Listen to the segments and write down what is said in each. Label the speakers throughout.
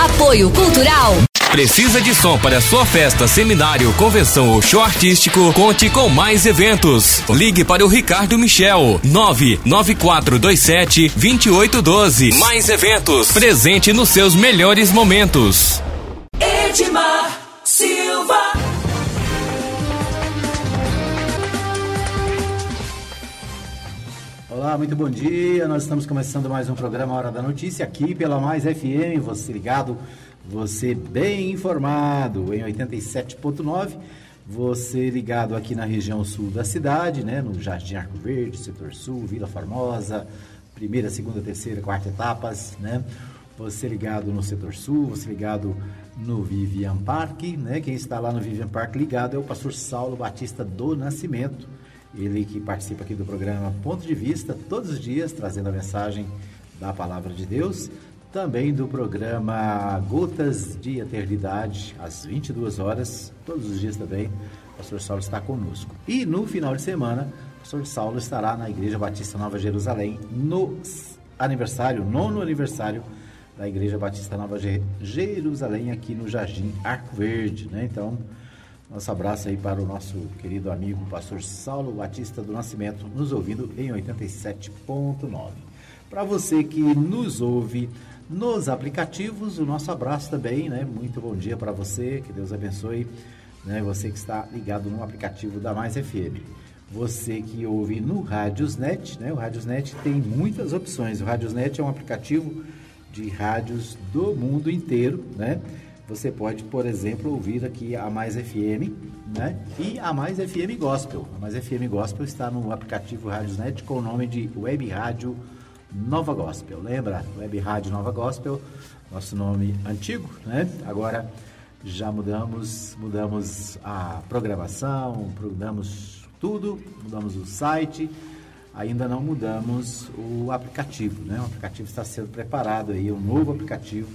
Speaker 1: Apoio Cultural.
Speaker 2: Precisa de som para sua festa, seminário, convenção ou show artístico? Conte com mais eventos. Ligue para o Ricardo Michel, 99427 2812. Mais eventos. Presente nos seus melhores momentos.
Speaker 3: Edmar Silva.
Speaker 4: Olá, muito bom dia. Nós estamos começando mais um programa Hora da Notícia aqui pela Mais FM. Você ligado você bem informado em 87.9, você ligado aqui na região sul da cidade, né, no Jardim Arco Verde, Setor Sul, Vila Formosa, primeira, segunda, terceira, quarta etapas, né? Você ligado no Setor Sul, você ligado no Vivian Park, né? Quem está lá no Vivian Park ligado é o pastor Saulo Batista do Nascimento. Ele que participa aqui do programa Ponto de Vista todos os dias, trazendo a mensagem da palavra de Deus também do programa Gotas de Eternidade, às 22 horas, todos os dias também, o pastor Saulo está conosco. E no final de semana, o pastor Saulo estará na Igreja Batista Nova Jerusalém, no aniversário, nono aniversário da Igreja Batista Nova Jerusalém, aqui no Jardim Arco Verde, né? Então, nosso abraço aí para o nosso querido amigo, pastor Saulo Batista do Nascimento, nos ouvindo em 87.9. Para você que nos ouve nos aplicativos. O nosso abraço também, né? Muito bom dia para você, que Deus abençoe, né? Você que está ligado no aplicativo da Mais FM. Você que ouve no Radiosnet, né? O Radiosnet tem muitas opções. O Radiosnet é um aplicativo de rádios do mundo inteiro, né? Você pode, por exemplo, ouvir aqui a Mais FM, né? E a Mais FM Gospel. A Mais FM Gospel está no aplicativo Radiosnet com o nome de Web Rádio Nova Gospel. Lembra? Web Rádio Nova Gospel, nosso nome antigo, né? Agora já mudamos, mudamos a programação, mudamos tudo, mudamos o site, ainda não mudamos o aplicativo, né? O aplicativo está sendo preparado aí, um novo aplicativo,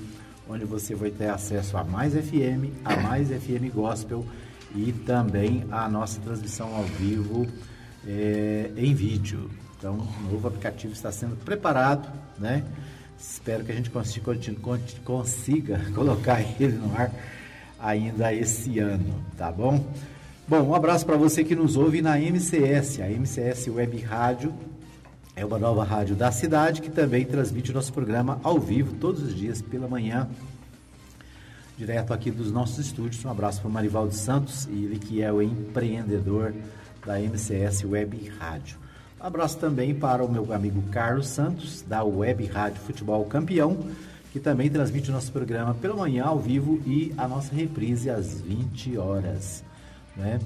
Speaker 4: onde você vai ter acesso a mais FM, a mais FM Gospel e também a nossa transmissão ao vivo é, em vídeo. Então, o novo aplicativo está sendo preparado, né? Espero que a gente consiga, consiga colocar ele no ar ainda esse ano, tá bom? Bom, um abraço para você que nos ouve na MCS, a MCS Web Rádio é uma nova rádio da cidade que também transmite o nosso programa ao vivo todos os dias pela manhã, direto aqui dos nossos estúdios. Um abraço para o Marivaldo Santos, ele que é o empreendedor da MCS Web Rádio. Abraço também para o meu amigo Carlos Santos, da Web Rádio Futebol Campeão, que também transmite o nosso programa pela manhã ao vivo e a nossa reprise às 20 horas. Né?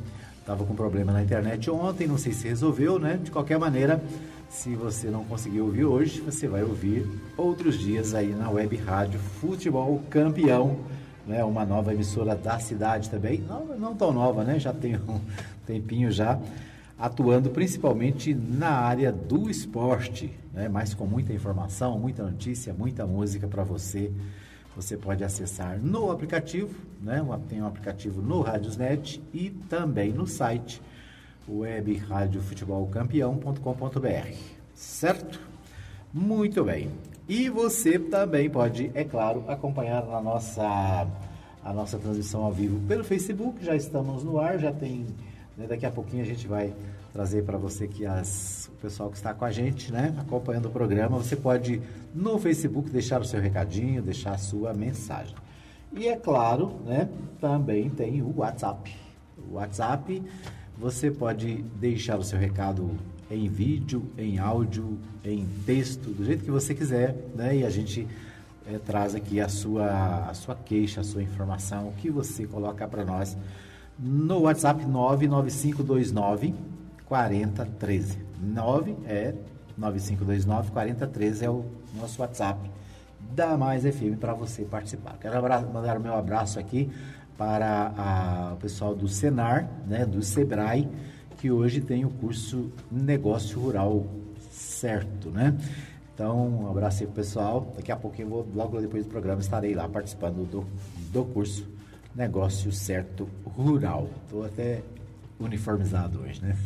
Speaker 4: Tava com problema na internet ontem, não sei se resolveu, né? De qualquer maneira, se você não conseguiu ouvir hoje, você vai ouvir outros dias aí na Web Rádio Futebol Campeão, né? Uma nova emissora da cidade também, não, não tão nova, né? Já tem um tempinho já atuando principalmente na área do esporte, né? mas com muita informação, muita notícia, muita música para você. Você pode acessar no aplicativo, né? tem um aplicativo no Radiosnet e também no site webradiofutebolcampeão.com.br, certo? Muito bem. E você também pode, é claro, acompanhar na nossa, a nossa transmissão ao vivo pelo Facebook. Já estamos no ar, já tem né? Daqui a pouquinho a gente vai trazer para você que as, o pessoal que está com a gente, né, acompanhando o programa, você pode no Facebook deixar o seu recadinho, deixar a sua mensagem. E é claro, né, também tem o WhatsApp. O WhatsApp, você pode deixar o seu recado em vídeo, em áudio, em texto, do jeito que você quiser, né? E a gente é, traz aqui a sua, a sua queixa, a sua informação, o que você coloca para nós no WhatsApp 99529 4013. 9 é 9529 4013 é o nosso WhatsApp da Mais FM para você participar. Quero mandar o meu abraço aqui para a, o pessoal do Senar, né, do Sebrae, que hoje tem o curso Negócio Rural Certo, né? Então, um abraço aí pro pessoal. Daqui a pouquinho, vou, logo depois do programa, estarei lá participando do, do curso negócio certo rural. Estou até uniformizado hoje, né?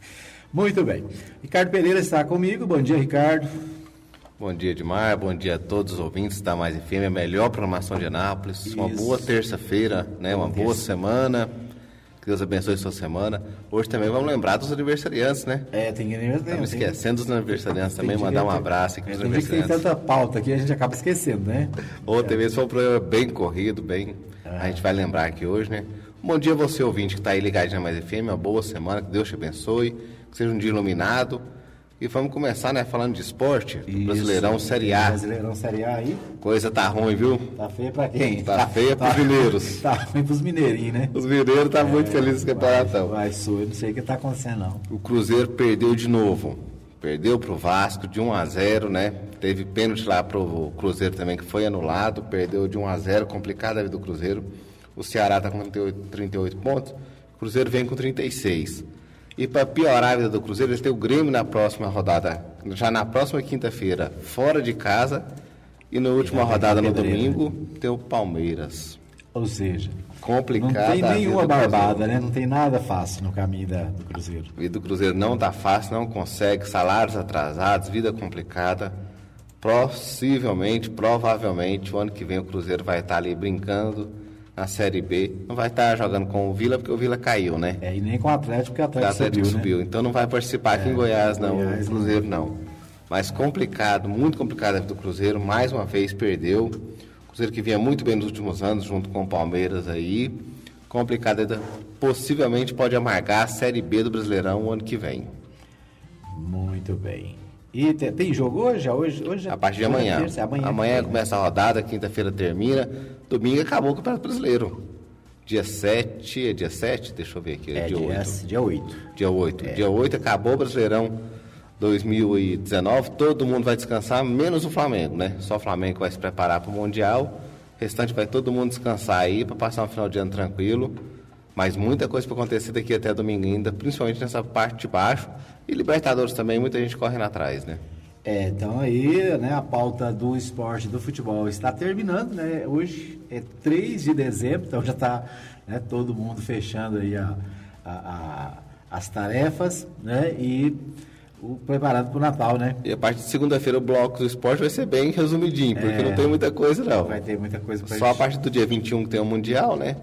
Speaker 4: Muito bem. Ricardo Pereira está comigo. Bom dia, Ricardo.
Speaker 1: Bom dia, Edmar. Bom dia a todos os ouvintes da Mais FM, a melhor programação de Anápolis. Isso. Uma boa terça-feira, né? Uma boa terça. semana. Que Deus abençoe a sua semana. Hoje também vamos lembrar dos aniversariantes, né?
Speaker 4: É, tem que
Speaker 1: Estamos esquecendo dos aniversariantes também, mandar um abraço aqui
Speaker 4: para os aniversariantes. Tem tanta pauta aqui, a gente acaba esquecendo, né?
Speaker 1: Ontem mesmo foi um programa bem corrido, bem... Ah. A gente vai lembrar aqui hoje, né? Bom dia você, ouvinte, que está aí ligado na Mais FM. Uma boa semana, que Deus te abençoe. Que seja um dia iluminado e vamos começar, né, falando de esporte. Isso, Brasileirão Série A.
Speaker 4: Brasileirão Série A aí.
Speaker 1: Coisa tá ruim, viu?
Speaker 4: Tá feia pra quem?
Speaker 1: Tá, tá feia tá, pros mineiros.
Speaker 4: Tá ruim pros mineirinhos, né?
Speaker 1: Os mineiros tá é, muito felizes com o campeonato.
Speaker 4: Vai, eu não sei o que tá acontecendo, não.
Speaker 1: O Cruzeiro perdeu de novo. Perdeu pro Vasco de 1 a 0 né? Teve pênalti lá pro Cruzeiro também, que foi anulado. Perdeu de 1 a 0 complicada a vida do Cruzeiro. O Ceará tá com 38, 38 pontos. O Cruzeiro vem com 36. E para piorar a vida do Cruzeiro, eles têm o Grêmio na próxima rodada, já na próxima quinta-feira, fora de casa. E na última rodada, no domingo, tem o Palmeiras.
Speaker 4: Ou seja,
Speaker 1: complicado.
Speaker 4: Não tem nenhuma barbada, né? Não tem nada fácil no caminho da, do Cruzeiro.
Speaker 1: A vida do Cruzeiro não está fácil, não consegue, salários atrasados, vida complicada. Possivelmente, provavelmente, o ano que vem o Cruzeiro vai estar ali brincando na Série B. Não vai estar jogando com o Vila, porque o Vila caiu, né?
Speaker 4: É, e nem com o Atlético, porque o Atlético, o Atlético subiu,
Speaker 1: subiu.
Speaker 4: Né?
Speaker 1: Então não vai participar aqui é, em Goiás, não. Goiás, o Cruzeiro não. Mas complicado, muito complicado do Cruzeiro. Mais uma vez perdeu. O Cruzeiro que vinha muito bem nos últimos anos, junto com o Palmeiras aí. Complicado, possivelmente pode amargar a Série B do Brasileirão o ano que vem.
Speaker 4: Muito bem. E tem, tem jogo hoje? Hoje, hoje
Speaker 1: a partir de amanhã. Terça, amanhã. Amanhã começa a rodada, quinta-feira termina. Domingo acabou o Campeonato Brasileiro. Dia 7, é dia 7? Deixa eu ver aqui.
Speaker 4: É, dia, dia 8. Dia 8.
Speaker 1: Dia 8. É. Dia 8 acabou o Brasileirão 2019. Todo mundo vai descansar, menos o Flamengo, né? Só o Flamengo vai se preparar para o Mundial. O restante vai todo mundo descansar aí para passar um final de ano tranquilo. Mas muita coisa para acontecer daqui até domingo ainda, principalmente nessa parte de baixo. E Libertadores também, muita gente correndo atrás, né?
Speaker 4: É, então aí, né, a pauta do esporte, do futebol está terminando, né? Hoje é 3 de dezembro, então já está né, todo mundo fechando aí a, a, a, as tarefas, né? E o, preparado para o Natal, né?
Speaker 1: E a partir de segunda-feira o bloco do esporte vai ser bem resumidinho, porque é, não tem muita coisa não.
Speaker 4: Vai ter muita coisa
Speaker 1: para Só gente... a partir do dia 21 que tem o Mundial, né?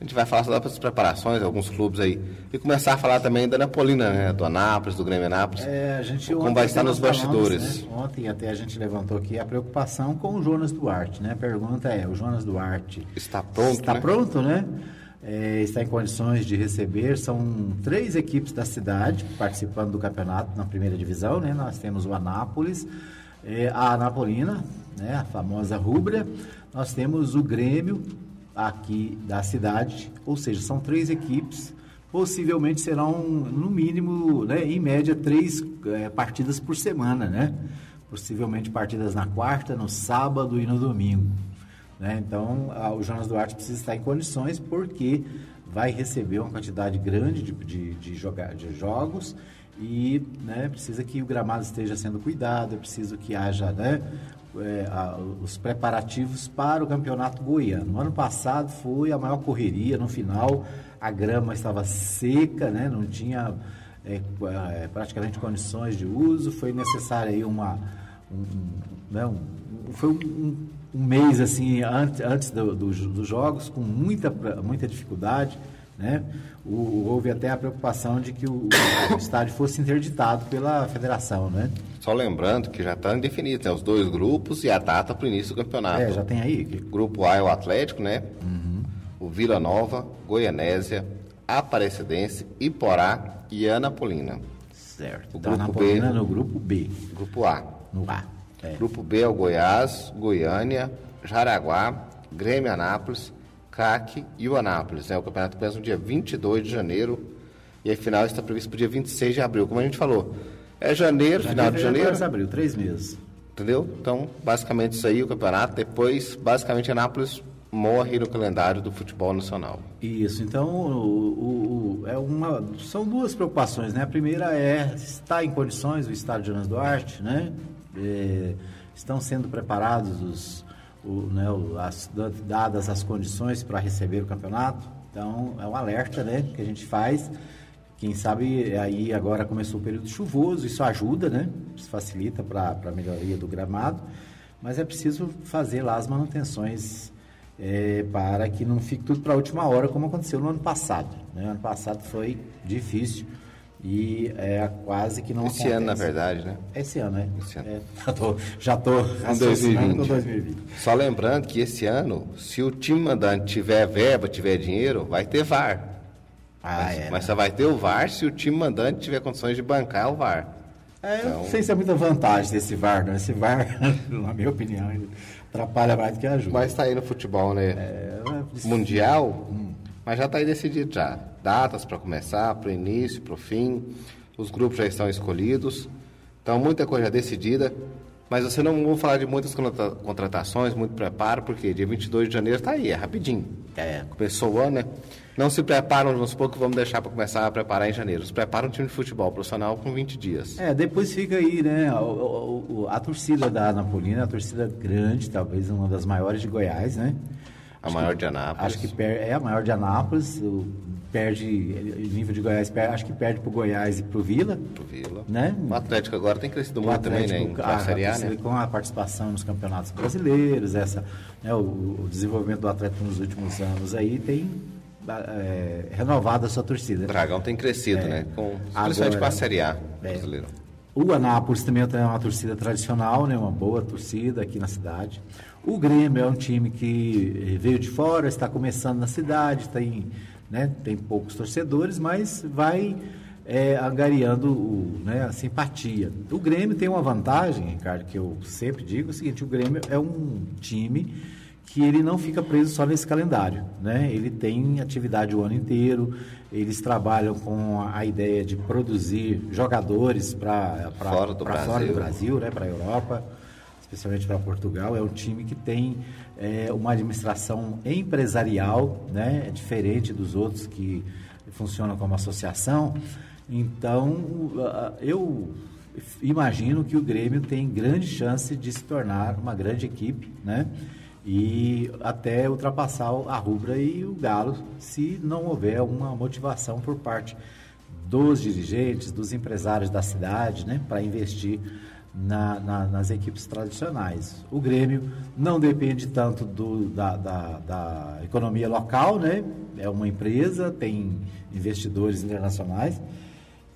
Speaker 1: A gente vai falar só das preparações, alguns clubes aí. E começar a falar também da Napolina, né? Do Anápolis, do Grêmio Anápolis.
Speaker 4: É, a gente
Speaker 1: como vai estar nos bastidores.
Speaker 4: Falamos, né? Ontem até a gente levantou aqui a preocupação com o Jonas Duarte, né? A pergunta é, o Jonas Duarte...
Speaker 1: Está pronto,
Speaker 4: Está
Speaker 1: né?
Speaker 4: pronto, né? É, está em condições de receber. São três equipes da cidade participando do campeonato na primeira divisão, né? Nós temos o Anápolis, é, a Anapolina, né? A famosa Rubra. Nós temos o Grêmio aqui da cidade, ou seja, são três equipes, possivelmente serão no mínimo, né, em média, três é, partidas por semana, né? Possivelmente partidas na quarta, no sábado e no domingo. Né? Então, a, o Jonas Duarte precisa estar em condições porque vai receber uma quantidade grande de, de, de, jogar, de jogos e né, precisa que o gramado esteja sendo cuidado, é preciso que haja né, é, a, os preparativos para o campeonato goiano. No ano passado foi a maior correria, no final a grama estava seca, né, não tinha é, é, praticamente condições de uso, foi necessária aí uma. Um, né, um, foi um, um, mês assim antes, antes do, do, dos jogos, com muita, muita dificuldade. Né? O, houve até a preocupação de que o, o, estádio fosse interditado pela federação, né?
Speaker 1: Só lembrando que já está indefinido, os dois grupos e a data para o início do campeonato.
Speaker 4: É, já tem aí.
Speaker 1: Grupo A é o Atlético, né? Uhum. O Vila Nova, Goianésia, Aparecidense, Iporá e Anapolina.
Speaker 4: Certo. O então, grupo B no grupo B.
Speaker 1: Grupo A.
Speaker 4: No A.
Speaker 1: É. Grupo B é o Goiás, Goiânia, Jaraguá, Grêmio Anápolis, CAC e o Anápolis. Né? O campeonato começa no dia 22 de janeiro e a final está prevista para o dia 26 de abril. Como a gente falou, é janeiro, janeiro final de janeiro.
Speaker 4: Março, abril, três meses.
Speaker 1: Entendeu? Então, basicamente isso aí, o campeonato. Depois, basicamente, Anápolis morre no calendário do futebol nacional.
Speaker 4: Isso, então o, o, é uma, são duas preocupações, né? A primeira é está em condições o estádio Jonas Duarte, né? É, estão sendo preparados os, o, né, as, dadas as condições para receber o campeonato. Então, é um alerta né, que a gente faz Quem sabe aí agora começou o período chuvoso, isso ajuda, né? Isso facilita para a melhoria do gramado, mas é preciso fazer lá as manutenções é, para que não fique tudo para a última hora, como aconteceu no ano passado. Né? Ano passado foi difícil e é, quase que não
Speaker 1: Esse
Speaker 4: acontece.
Speaker 1: ano, na verdade, né?
Speaker 4: Esse ano, né?
Speaker 1: Esse ano.
Speaker 4: É, já tô, já tô
Speaker 1: Em
Speaker 4: raciocinando
Speaker 1: 2020.
Speaker 4: com 2020.
Speaker 1: Só lembrando que esse ano, se o time mandante tiver verba, tiver dinheiro, vai ter VAR.
Speaker 4: Ah,
Speaker 1: mas,
Speaker 4: é.
Speaker 1: mas só vai ter o VAR se o time mandante tiver condições de bancar o VAR.
Speaker 4: É, eu
Speaker 1: Então-
Speaker 4: não sei se é muita vantagem desse VAR, não. Esse VAR, na minha opinião, ele atrapalha mais do que ajuda.
Speaker 1: Mas tá aí no futebol, né?
Speaker 4: É,
Speaker 1: Mundial,
Speaker 4: Hum.
Speaker 1: mas já está aí decidido já. Datas para começar, para o início, para o fim. Os grupos já estão escolhidos. Então, muita coisa já decidida. Mas você não vou falar de muitas contra- contratações, muito preparo, porque dia 22 de janeiro está aí, é rapidinho.
Speaker 4: É.
Speaker 1: Começou o ano, né? Não se preparam, vamos supor que vamos deixar para começar a preparar em janeiro. Se prepara um time de futebol profissional com 20 dias.
Speaker 4: É, depois fica aí, né? o- o- o- a torcida da Anapolina é uma torcida grande, talvez uma das maiores de Goiás, né?
Speaker 1: A maior de Anápolis.
Speaker 4: Acho que é a maior de Anápolis, o- perde, em nível de Goiás, per- acho que perde pro Goiás e pro Vila,
Speaker 1: Pro Vila.
Speaker 4: né?
Speaker 1: O Atlético agora tem crescido
Speaker 4: O
Speaker 1: muito também, né?
Speaker 4: Atlético, a-
Speaker 1: a, Série A, né?
Speaker 4: com a participação nos campeonatos brasileiros, essa, né, o, o desenvolvimento do Atlético nos últimos anos aí tem é, renovado a sua torcida.
Speaker 1: O Dragão tem crescido,
Speaker 4: É.
Speaker 1: né? Com, principalmente com a Série A
Speaker 4: É.
Speaker 1: brasileira.
Speaker 4: O Anápolis também tem uma torcida tradicional, né? uma boa torcida aqui na cidade. O Grêmio é um time que veio de fora, está começando na cidade, tem, né? tem poucos torcedores, mas vai eh, angariando o, né? a simpatia. O Grêmio tem uma vantagem, Ricardo, que eu sempre digo, é o seguinte, o Grêmio é um time que ele não fica preso só nesse calendário, né? Ele tem atividade o ano inteiro, eles trabalham com a ideia de produzir jogadores para
Speaker 1: Fora do
Speaker 4: fora
Speaker 1: Brasil.
Speaker 4: do Brasil, né? Para a Europa, especialmente para Portugal. É um time que tem é, uma administração empresarial, né? É diferente dos outros que funcionam como associação. Então, eu imagino que o Grêmio tem grande chance de se tornar uma grande equipe, né? E até ultrapassar a Rubra e o Galo, se não houver uma motivação por parte dos dirigentes, dos empresários da cidade, né, para investir na- na- nas equipes tradicionais. O Grêmio não depende tanto do- da, da- da economia local, né? É uma empresa, tem investidores internacionais,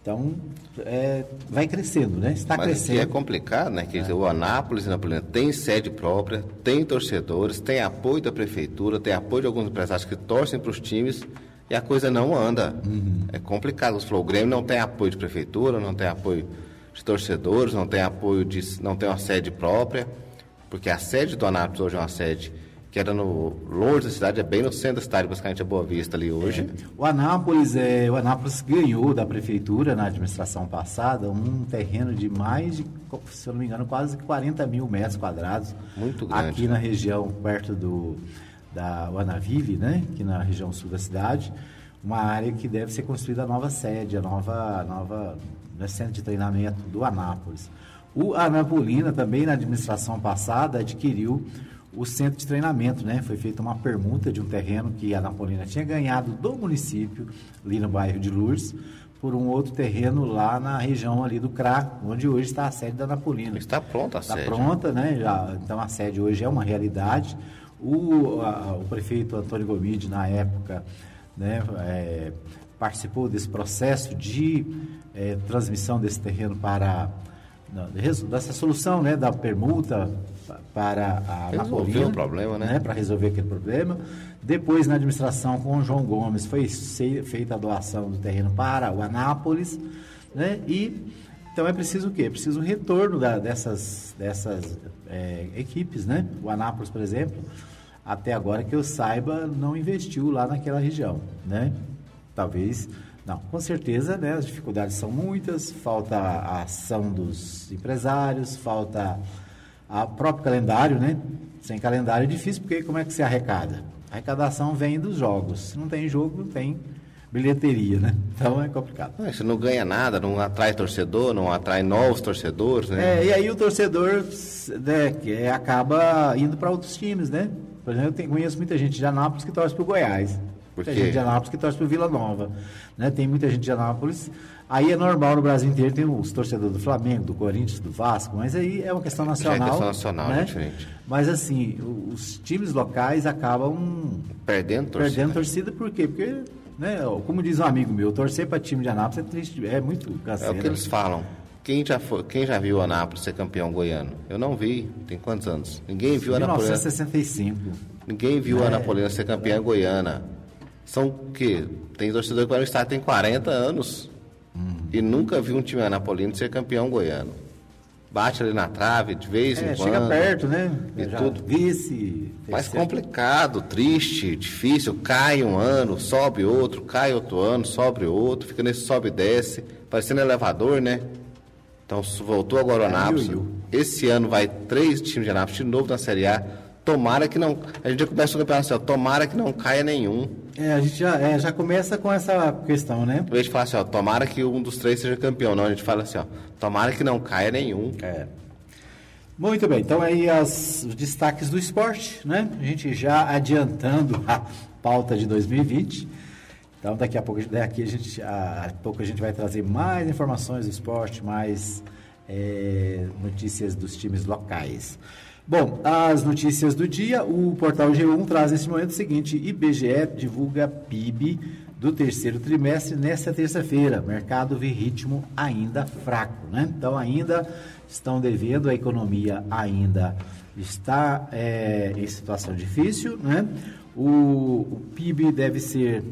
Speaker 4: então é, vai crescendo, né? Está
Speaker 1: Mas aqui
Speaker 4: crescendo.
Speaker 1: é complicado, né? Quer dizer, o Anápolis Napolina tem sede própria, tem torcedores, tem apoio da prefeitura, tem apoio de alguns empresários que torcem para os times e a coisa não anda.
Speaker 4: Uhum.
Speaker 1: É complicado. Você falou, o Grêmio não tem apoio de prefeitura, não tem apoio de torcedores, não tem apoio de. não tem uma sede própria, porque a sede do Anápolis hoje é uma sede que era no longe da cidade, é bem no centro da cidade, basicamente a Boa Vista ali hoje.
Speaker 4: O Anápolis, é, o Anápolis ganhou da prefeitura na administração passada um terreno de mais de, se eu não me engano, quase 40 mil metros quadrados.
Speaker 1: Muito grande,
Speaker 4: Aqui na região, perto do, da Uanavive, né? Aqui na região sul da cidade. Uma área que deve ser construída a nova sede, a nova, a nova né, centro de treinamento do Anápolis. O Anapolina também, na administração passada, adquiriu o centro de treinamento, né? Foi feita uma permuta de um terreno que a Anapolina tinha ganhado do município, ali no bairro de Lourdes, por um outro terreno lá na região ali do CRA, onde hoje está a sede da Anapolina.
Speaker 1: Está pronta a
Speaker 4: Está
Speaker 1: sede.
Speaker 4: pronta, né? Já, então a sede hoje é uma realidade. O, a- o prefeito Antônio Gomide, na época, né, é, participou desse processo de é, transmissão desse terreno para não, dessa solução, né, da permuta pa- para a
Speaker 1: Resolveu o problema, né?
Speaker 4: Para resolver aquele problema. Depois, na administração com o João Gomes, foi feita a doação do terreno para o Anápolis, né? E então é preciso o quê? É preciso o retorno da- dessas, dessas é, equipes, né? O Anápolis, por exemplo, até agora que eu saiba, não investiu lá naquela região, né? Talvez, não, com certeza, né? As dificuldades são muitas, falta a ação dos empresários, falta a próprio calendário, né? Sem calendário é difícil, porque como é que se arrecada? A arrecadação vem dos jogos. Se não tem jogo, não tem bilheteria, né? Então é complicado.
Speaker 1: Ah, Você não ganha nada, não atrai torcedor, não atrai novos torcedores, né?
Speaker 4: É, e aí o torcedor né, que é, acaba indo para outros times, né? Por exemplo, eu tenho- conheço muita gente de Anápolis que torce para o Goiás.
Speaker 1: Por
Speaker 4: Tem gente de Anápolis que torce pro Vila Nova. Né? Tem muita gente de Anápolis. Aí é normal no Brasil inteiro, tem os torcedores do Flamengo, do Corinthians, do Vasco, mas aí é uma questão
Speaker 1: Já é
Speaker 4: nacional.
Speaker 1: questão nacional,
Speaker 4: né?
Speaker 1: é diferente.
Speaker 4: Mas assim, os times locais acabam
Speaker 1: Perdendo torcida.
Speaker 4: perdendo torcida, por quê? Porque, né, como diz um amigo meu, torcer para time de Anápolis é triste, é muito
Speaker 1: É
Speaker 4: canseiro.
Speaker 1: o que eles falam. Quem já, foi, quem já viu o Anápolis ser campeão goiano? Eu não vi. Tem quantos anos? Ninguém viu a Anapolina.
Speaker 4: 1965.
Speaker 1: Ninguém viu
Speaker 4: É,
Speaker 1: a Anapolina ser campeã em Goiânia. São o quê? Tem torcedor que vai no estado tem 40 anos. E nunca viu um time anapolino ser campeão goiano. Bate ali na trave de vez em
Speaker 4: É,
Speaker 1: quando.
Speaker 4: chega perto, né?
Speaker 1: E
Speaker 4: Já
Speaker 1: tudo.
Speaker 4: Vice.
Speaker 1: Mas complicado, triste, difícil. Cai um ano, sobe outro, cai outro ano, sobe outro, fica nesse sobe e desce, parecendo elevador, né? Então voltou agora o
Speaker 4: É,
Speaker 1: Anápolis. Esse ano vai três times de Anápolis de novo na Série A. Tomara que não. A gente já começa o campeonato assim, ó, tomara que não caia nenhum.
Speaker 4: É, a gente já, é, já começa com essa questão, né?
Speaker 1: Em vez de falar assim, ó, tomara que um dos três seja campeão. Não, a gente fala assim, ó, tomara que não caia nenhum.
Speaker 4: É. Muito bem, então aí as, os destaques do esporte, né? A gente já adiantando a pauta de 2020. Então daqui a pouco, daqui a, gente, a, a pouco a gente vai trazer mais informações do esporte, mais é, notícias dos times locais. Bom, as notícias do dia, o portal G1 traz nesse momento o seguinte: IBGE divulga PIB do terceiro trimestre nesta terça-feira. Mercado vê ritmo ainda fraco, né? Então ainda estão devendo, a economia ainda está é, em situação difícil, né? O, o PIB deve ser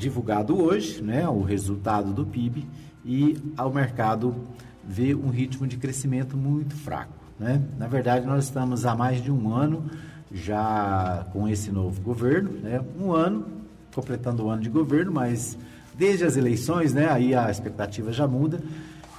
Speaker 4: divulgado hoje, né? O resultado do PIB e ao mercado vê um ritmo de crescimento muito fraco. Né? Na verdade, nós estamos há mais de um ano já com esse novo governo, né? um ano, completando o ano de governo, mas desde as eleições, né? aí a expectativa já muda.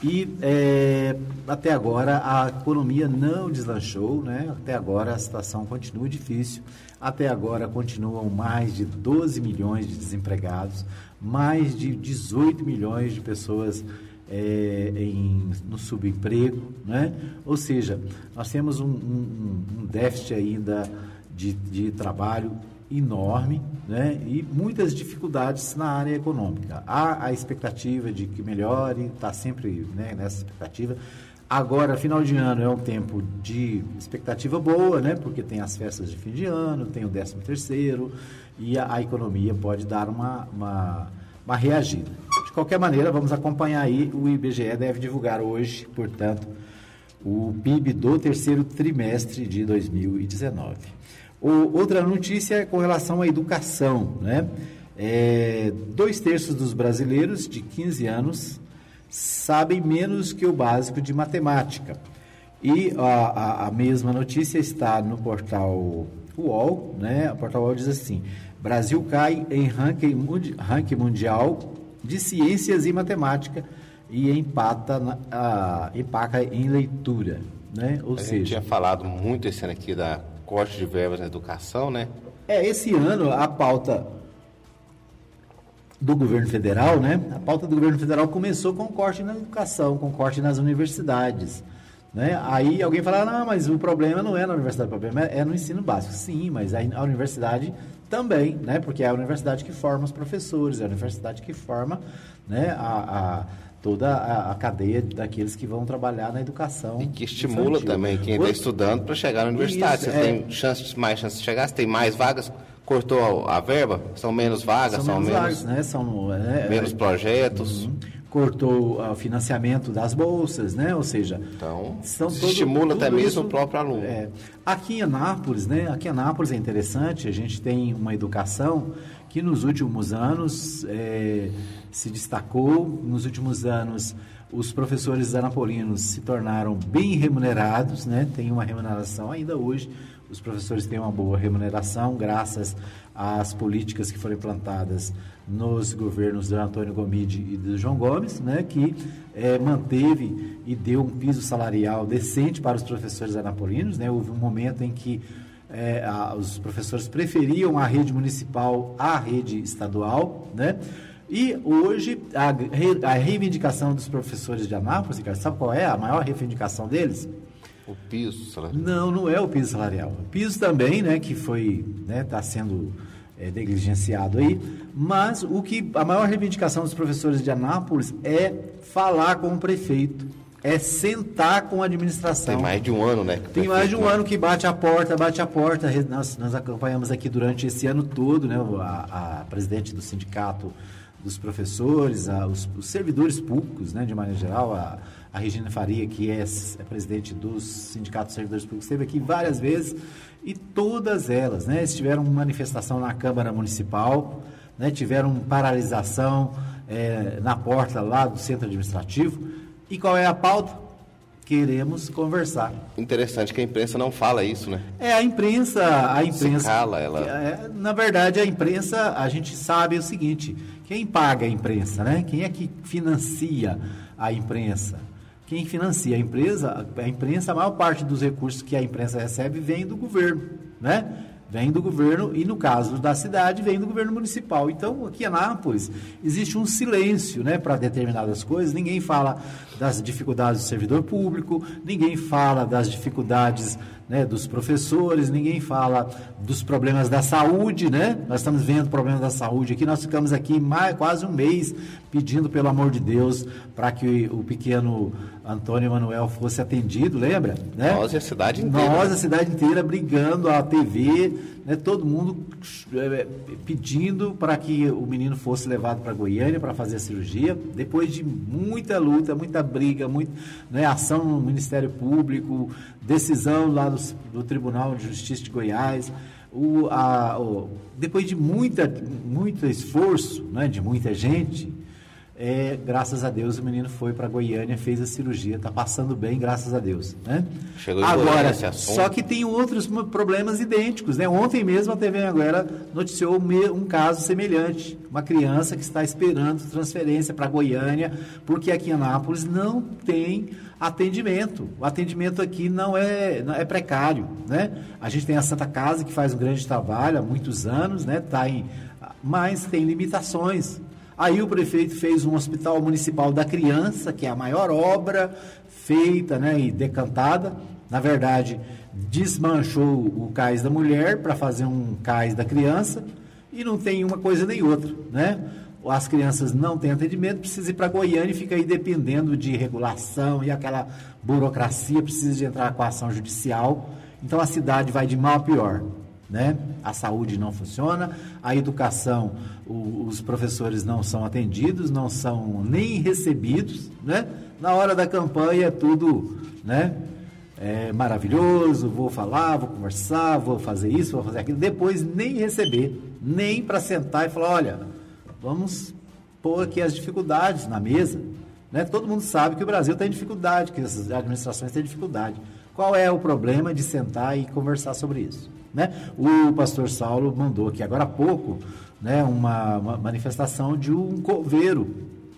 Speaker 4: E é, até agora a economia não deslanchou, né? até agora a situação continua difícil, até agora continuam mais de 12 milhões de desempregados, mais de 18 milhões de pessoas é, em, no subemprego, né? Ou seja, nós temos um, um, um déficit ainda de, de trabalho enorme, né? E muitas dificuldades na área econômica. Há a expectativa de que melhore, está sempre né, nessa expectativa. Agora, final de ano é um tempo de expectativa boa, né? Porque tem as festas de fim de ano, tem o 13 terceiro e a, a economia pode dar uma, uma, uma reagida. Qualquer maneira, vamos acompanhar aí. O IBGE deve divulgar hoje, portanto, o PIB do terceiro trimestre de 2019. O, outra notícia é com relação à educação. Né? É, dois terços dos brasileiros de 15 anos sabem menos que o básico de matemática. E a, a, a mesma notícia está no portal UOL. Né? O portal UOL diz assim: Brasil cai em ranking, ranking mundial de ciências e matemática e empata, na, a, empaca em leitura. Né? Ou
Speaker 1: A gente
Speaker 4: seja,
Speaker 1: tinha falado muito esse ano aqui da corte de verbas na educação, né?
Speaker 4: É, esse ano a pauta do governo federal, né? A pauta do governo federal começou com corte na educação, com corte nas universidades. Né? Aí alguém fala, não, mas o problema não é na universidade, o problema é no ensino básico. Sim, mas a, a universidade também, né? Porque é a universidade que forma os professores, é a universidade que forma né, a, a- toda a, a cadeia daqueles que vão trabalhar na educação.
Speaker 1: E que estimula
Speaker 4: infantil.
Speaker 1: também quem está estudando para chegar na universidade.
Speaker 4: Isso,
Speaker 1: você
Speaker 4: é.
Speaker 1: tem chance, mais chance de chegar, você tem mais vagas, cortou a, a verba, são menos vagas,
Speaker 4: São
Speaker 1: são,
Speaker 4: menos
Speaker 1: menos,
Speaker 4: vagas, né? São, é,
Speaker 1: menos projetos.
Speaker 4: Cortou ah, o financiamento das bolsas, né? Ou seja,
Speaker 1: Então,
Speaker 4: são todo-
Speaker 1: estimula até mesmo
Speaker 4: isso-
Speaker 1: o próprio aluno.
Speaker 4: é. Aqui em Anápolis, né? Aqui em Anápolis é interessante, a gente tem uma educação que nos últimos anos é, se destacou, nos últimos anos os professores anapolinos se tornaram bem remunerados, né? Tem uma remuneração ainda hoje, os professores têm uma boa remuneração graças às políticas que foram implantadas nos governos do Antônio Gomide e do João Gomes, né, que eh, manteve e deu um piso salarial decente para os professores anapolinos. Né? Houve um momento em que eh, a- os professores preferiam a rede municipal à rede estadual, né? E hoje a, a reivindicação dos professores de Anápolis, sabe qual é a maior reivindicação deles?
Speaker 1: O piso, lá.
Speaker 4: Não, não é o piso salarial. O piso também, né, que foi, né, está sendo é, negligenciado aí. Mas o que a maior reivindicação dos professores de Anápolis é falar com o prefeito, é sentar com a administração.
Speaker 1: Tem mais de um ano, né?
Speaker 4: Tem mais de um
Speaker 1: né?
Speaker 4: ano que bate a porta, bate a porta. Nós, nós acompanhamos aqui durante esse ano todo, né? A, a presidente do sindicato dos professores, a- os, os servidores públicos, né? De maneira geral, a, a Regina Faria, que é, é presidente dos sindicatos de servidores públicos, esteve aqui várias vezes e todas elas, né? Tiveram manifestação na Câmara Municipal, né? Tiveram paralisação eh, na porta lá do centro administrativo. E qual é a pauta? Queremos conversar.
Speaker 1: Interessante que a imprensa não fala isso, né?
Speaker 4: É, a imprensa, a imprensa.
Speaker 1: cala, ela-
Speaker 4: É, na verdade, a imprensa, a gente sabe o seguinte: quem paga a imprensa, né? Quem é que financia a imprensa? Quem financia a empresa, a imprensa, a maior parte dos recursos que a imprensa recebe vem do governo, né? Vem do governo e, no caso da cidade, vem do governo municipal. Então, aqui em Anápolis, existe um silêncio né, para determinadas coisas. Ninguém fala das dificuldades do servidor público, ninguém fala das dificuldades né, dos professores, ninguém fala dos problemas da saúde, né? Nós estamos vendo problemas da saúde aqui, nós ficamos aqui mais, quase um mês pedindo, pelo amor de Deus, para que o pequeno Antônio Manuel fosse atendido, lembra? Né?
Speaker 1: Nós e a cidade inteira.
Speaker 4: Nós, a cidade inteira, brigando, a TV, né, todo mundo eh, pedindo para que o menino fosse levado para Goiânia para fazer a cirurgia. Depois de muita luta, muita briga, muito, né, ação no Ministério Público, decisão lá do, do Tribunal de Justiça de Goiás. O, a, o- depois de muita, muito esforço né, de muita gente, é, graças a Deus o menino foi para Goiânia, fez a cirurgia, está passando bem, graças a Deus. Né?
Speaker 1: Chegou
Speaker 4: Agora, só que tem outros problemas idênticos. Né? Ontem mesmo a TV Anguera noticiou um caso semelhante. Uma criança que está esperando transferência para Goiânia, porque aqui em Anápolis não tem atendimento. O atendimento aqui não é, não é precário. Né? A gente tem a Santa Casa, que faz um grande trabalho há muitos anos, né? tá em, mas tem limitações. Aí o prefeito fez um hospital municipal da criança, que é a maior obra feita né, e decantada. Na verdade, desmanchou o cais da mulher para fazer um cais da criança e não tem uma coisa nem outra, né? As crianças não têm atendimento, precisa ir para Goiânia e fica aí dependendo de regulação e aquela burocracia, precisa de entrar com a ação judicial. Então a cidade vai de mal a pior né? A saúde não funciona, a educação, o- os professores não são atendidos, não são nem recebidos, né? Na hora da campanha é tudo, né? É maravilhoso, vou falar, vou conversar, vou fazer isso, vou fazer aquilo, depois nem receber, nem para sentar e falar, olha, vamos pôr aqui as dificuldades na mesa, né? Todo mundo sabe que o Brasil tem dificuldade, que as administrações têm dificuldade. Qual é o problema de sentar e conversar sobre isso? Né? O pastor Saulo mandou aqui agora há pouco né, uma, uma manifestação de um coveiro.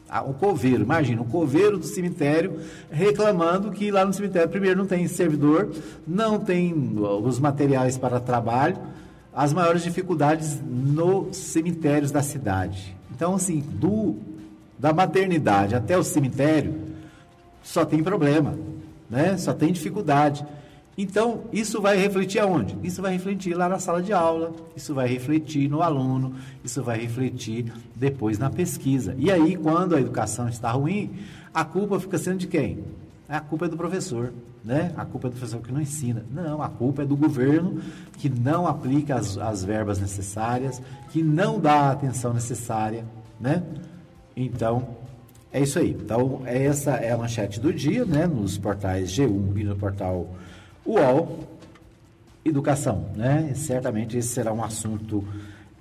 Speaker 4: Ah, Um coveiro, imagina, um coveiro do cemitério reclamando que lá no cemitério, primeiro, não tem servidor, não tem os materiais para trabalho, as maiores dificuldades nos cemitérios da cidade. Então, assim, do, da maternidade até o cemitério, só tem problema, né? Só tem dificuldade. Então, isso vai refletir aonde? Isso vai refletir lá na sala de aula, isso vai refletir no aluno, isso vai refletir depois na pesquisa. E aí, quando a educação está ruim, a culpa fica sendo de quem? A culpa é do professor, né? A culpa é do professor que não ensina. Não, a culpa é do governo que não aplica as, as verbas necessárias, que não dá a atenção necessária, né? Então, é isso aí. Então, essa é a manchete do dia, né? Nos portais G1 e no portal UOL. Educação, né? Certamente esse será um assunto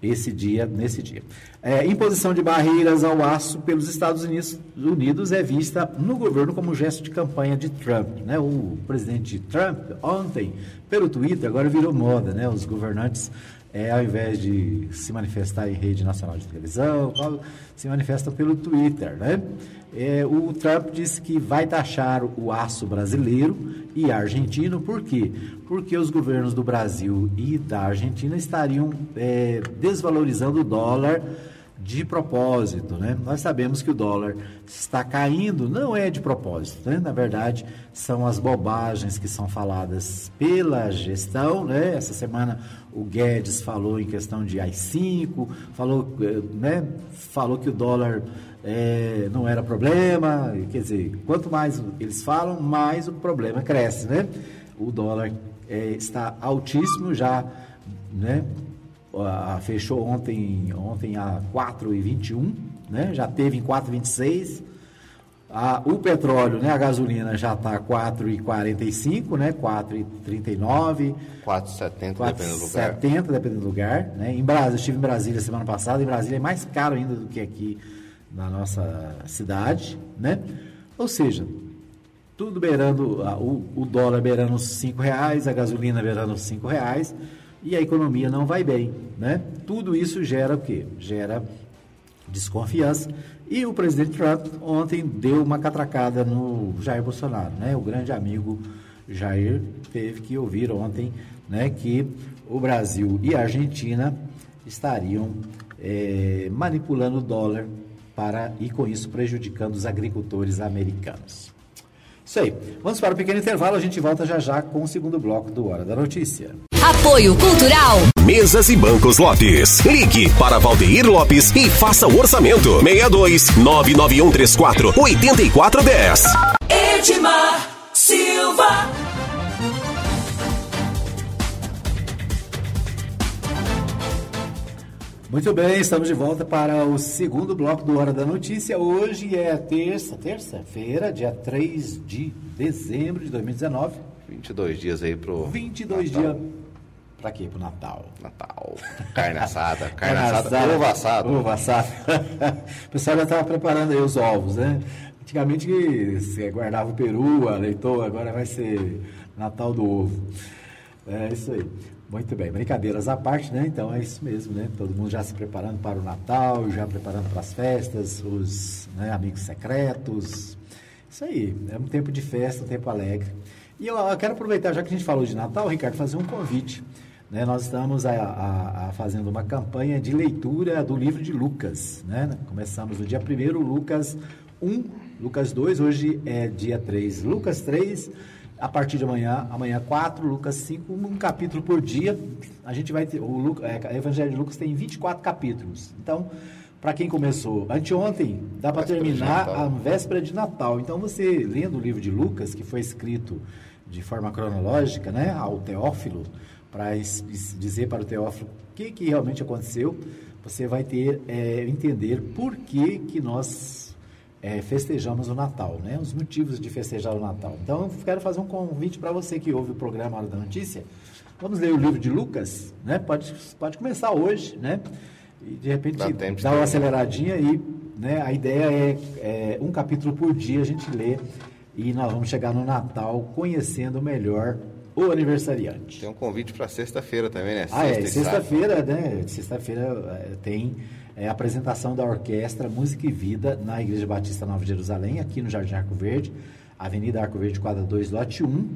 Speaker 4: esse dia, nesse dia. É, imposição de barreiras ao aço pelos Estados Unidos, é vista no governo como gesto de campanha de Trump, né? O presidente Trump ontem pelo Twitter agora virou moda, né? Os governantes é, ao invés de se manifestar em rede nacional de televisão, se manifestam pelo Twitter, né? É, o Trump disse que vai taxar o aço brasileiro e argentino, por quê? Porque os governos do Brasil e da Argentina estariam é, desvalorizando o dólar de propósito, né? Nós sabemos que o dólar está caindo, não é de propósito, né? Na verdade, são as bobagens que são faladas pela gestão, né? Essa semana o Guedes falou em questão de AI-5, falou, eh, né, falou que o dólar é, não era problema, quer dizer, quanto mais eles falam, mais o problema cresce, né? O dólar é, está altíssimo, já, né? Fechou ontem, ontem a 4,21, né? Já teve em 4,26. A, o petróleo, né, a gasolina já está 4,45, né, 4,39.
Speaker 1: 4,70 dependendo do lugar.
Speaker 4: 4,70 dependendo do lugar. Né? Em Brasília, eu estive em Brasília semana passada, em Brasília é mais caro ainda do que aqui na nossa cidade, né? Ou seja, tudo beirando, o, dólar beirando os 5 reais, a gasolina beirando os 5 reais, e a economia não vai bem, né? Tudo isso gera o quê? Gera desconfiança. E o presidente Trump ontem deu uma catracada no Jair Bolsonaro, né? O grande amigo Jair teve que ouvir ontem, né, que o Brasil e a Argentina estariam é, manipulando o dólar para e com isso prejudicando os agricultores americanos. Isso aí. Vamos para o um pequeno intervalo, a gente volta já já com o segundo bloco do Hora da Notícia.
Speaker 5: Apoio Cultural.
Speaker 6: Mesas e Bancos Lopes. Ligue para Valdeir Lopes e faça o orçamento. 62 99134 8410.
Speaker 3: Edmar Silva.
Speaker 4: Muito bem, estamos de volta para o segundo bloco do Hora da Notícia. Hoje é terça, terça-feira, dia 3 de dezembro de 2019.
Speaker 1: 22 dias aí pro
Speaker 4: 22 dias para quê? Pro Natal.
Speaker 1: Natal. Carne assada, carne assada, ovo assado.
Speaker 4: Ovo assado. o pessoal já estava preparando aí os ovos, né? Antigamente você guardava o peru, a leitoa, agora vai ser Natal do ovo. É isso aí. Muito bem, brincadeiras à parte, né? Então é isso mesmo, né? Todo mundo já se preparando para o Natal, já preparando para as festas, os né, amigos secretos. Isso aí, é um tempo de festa, um tempo alegre. E eu, eu quero aproveitar, já que a gente falou de Natal, Ricardo, fazer um convite. Né? Nós estamos a, a, a fazendo uma campanha de leitura do livro de Lucas. Né? Começamos no dia 1 Lucas 1, Lucas 2, hoje é dia 3. Lucas 3 a partir de amanhã, amanhã 4, Lucas 5, um capítulo por dia. A gente vai ter, o, Lucas, é, Evangelho de Lucas tem 24 capítulos. Então, para quem começou anteontem, dá para terminar a véspera de Natal. Então, você lendo o livro de Lucas, que foi escrito de forma cronológica, né, ao Teófilo, para dizer para o Teófilo o que, que realmente aconteceu, você vai ter é, entender por que, que nós é, festejamos o Natal, né? Os motivos de festejar o Natal. Então, eu quero fazer um convite para você que ouve o programa Hora da Notícia. Vamos ler o livro de Lucas, né? Pode, pode começar hoje, né? E de repente Dá dar uma aceleradinha e né, a ideia é, é um capítulo por dia a gente lê e nós vamos chegar no Natal conhecendo melhor o aniversariante.
Speaker 1: Tem um convite para sexta-feira também, né?
Speaker 4: Sexta ah, é, sexta-feira, né? Sexta-feira é, tem é, apresentação da orquestra Música e Vida na Igreja Batista Nova Jerusalém, aqui no Jardim Arco Verde, Avenida Arco Verde, quadra 2, lote 1.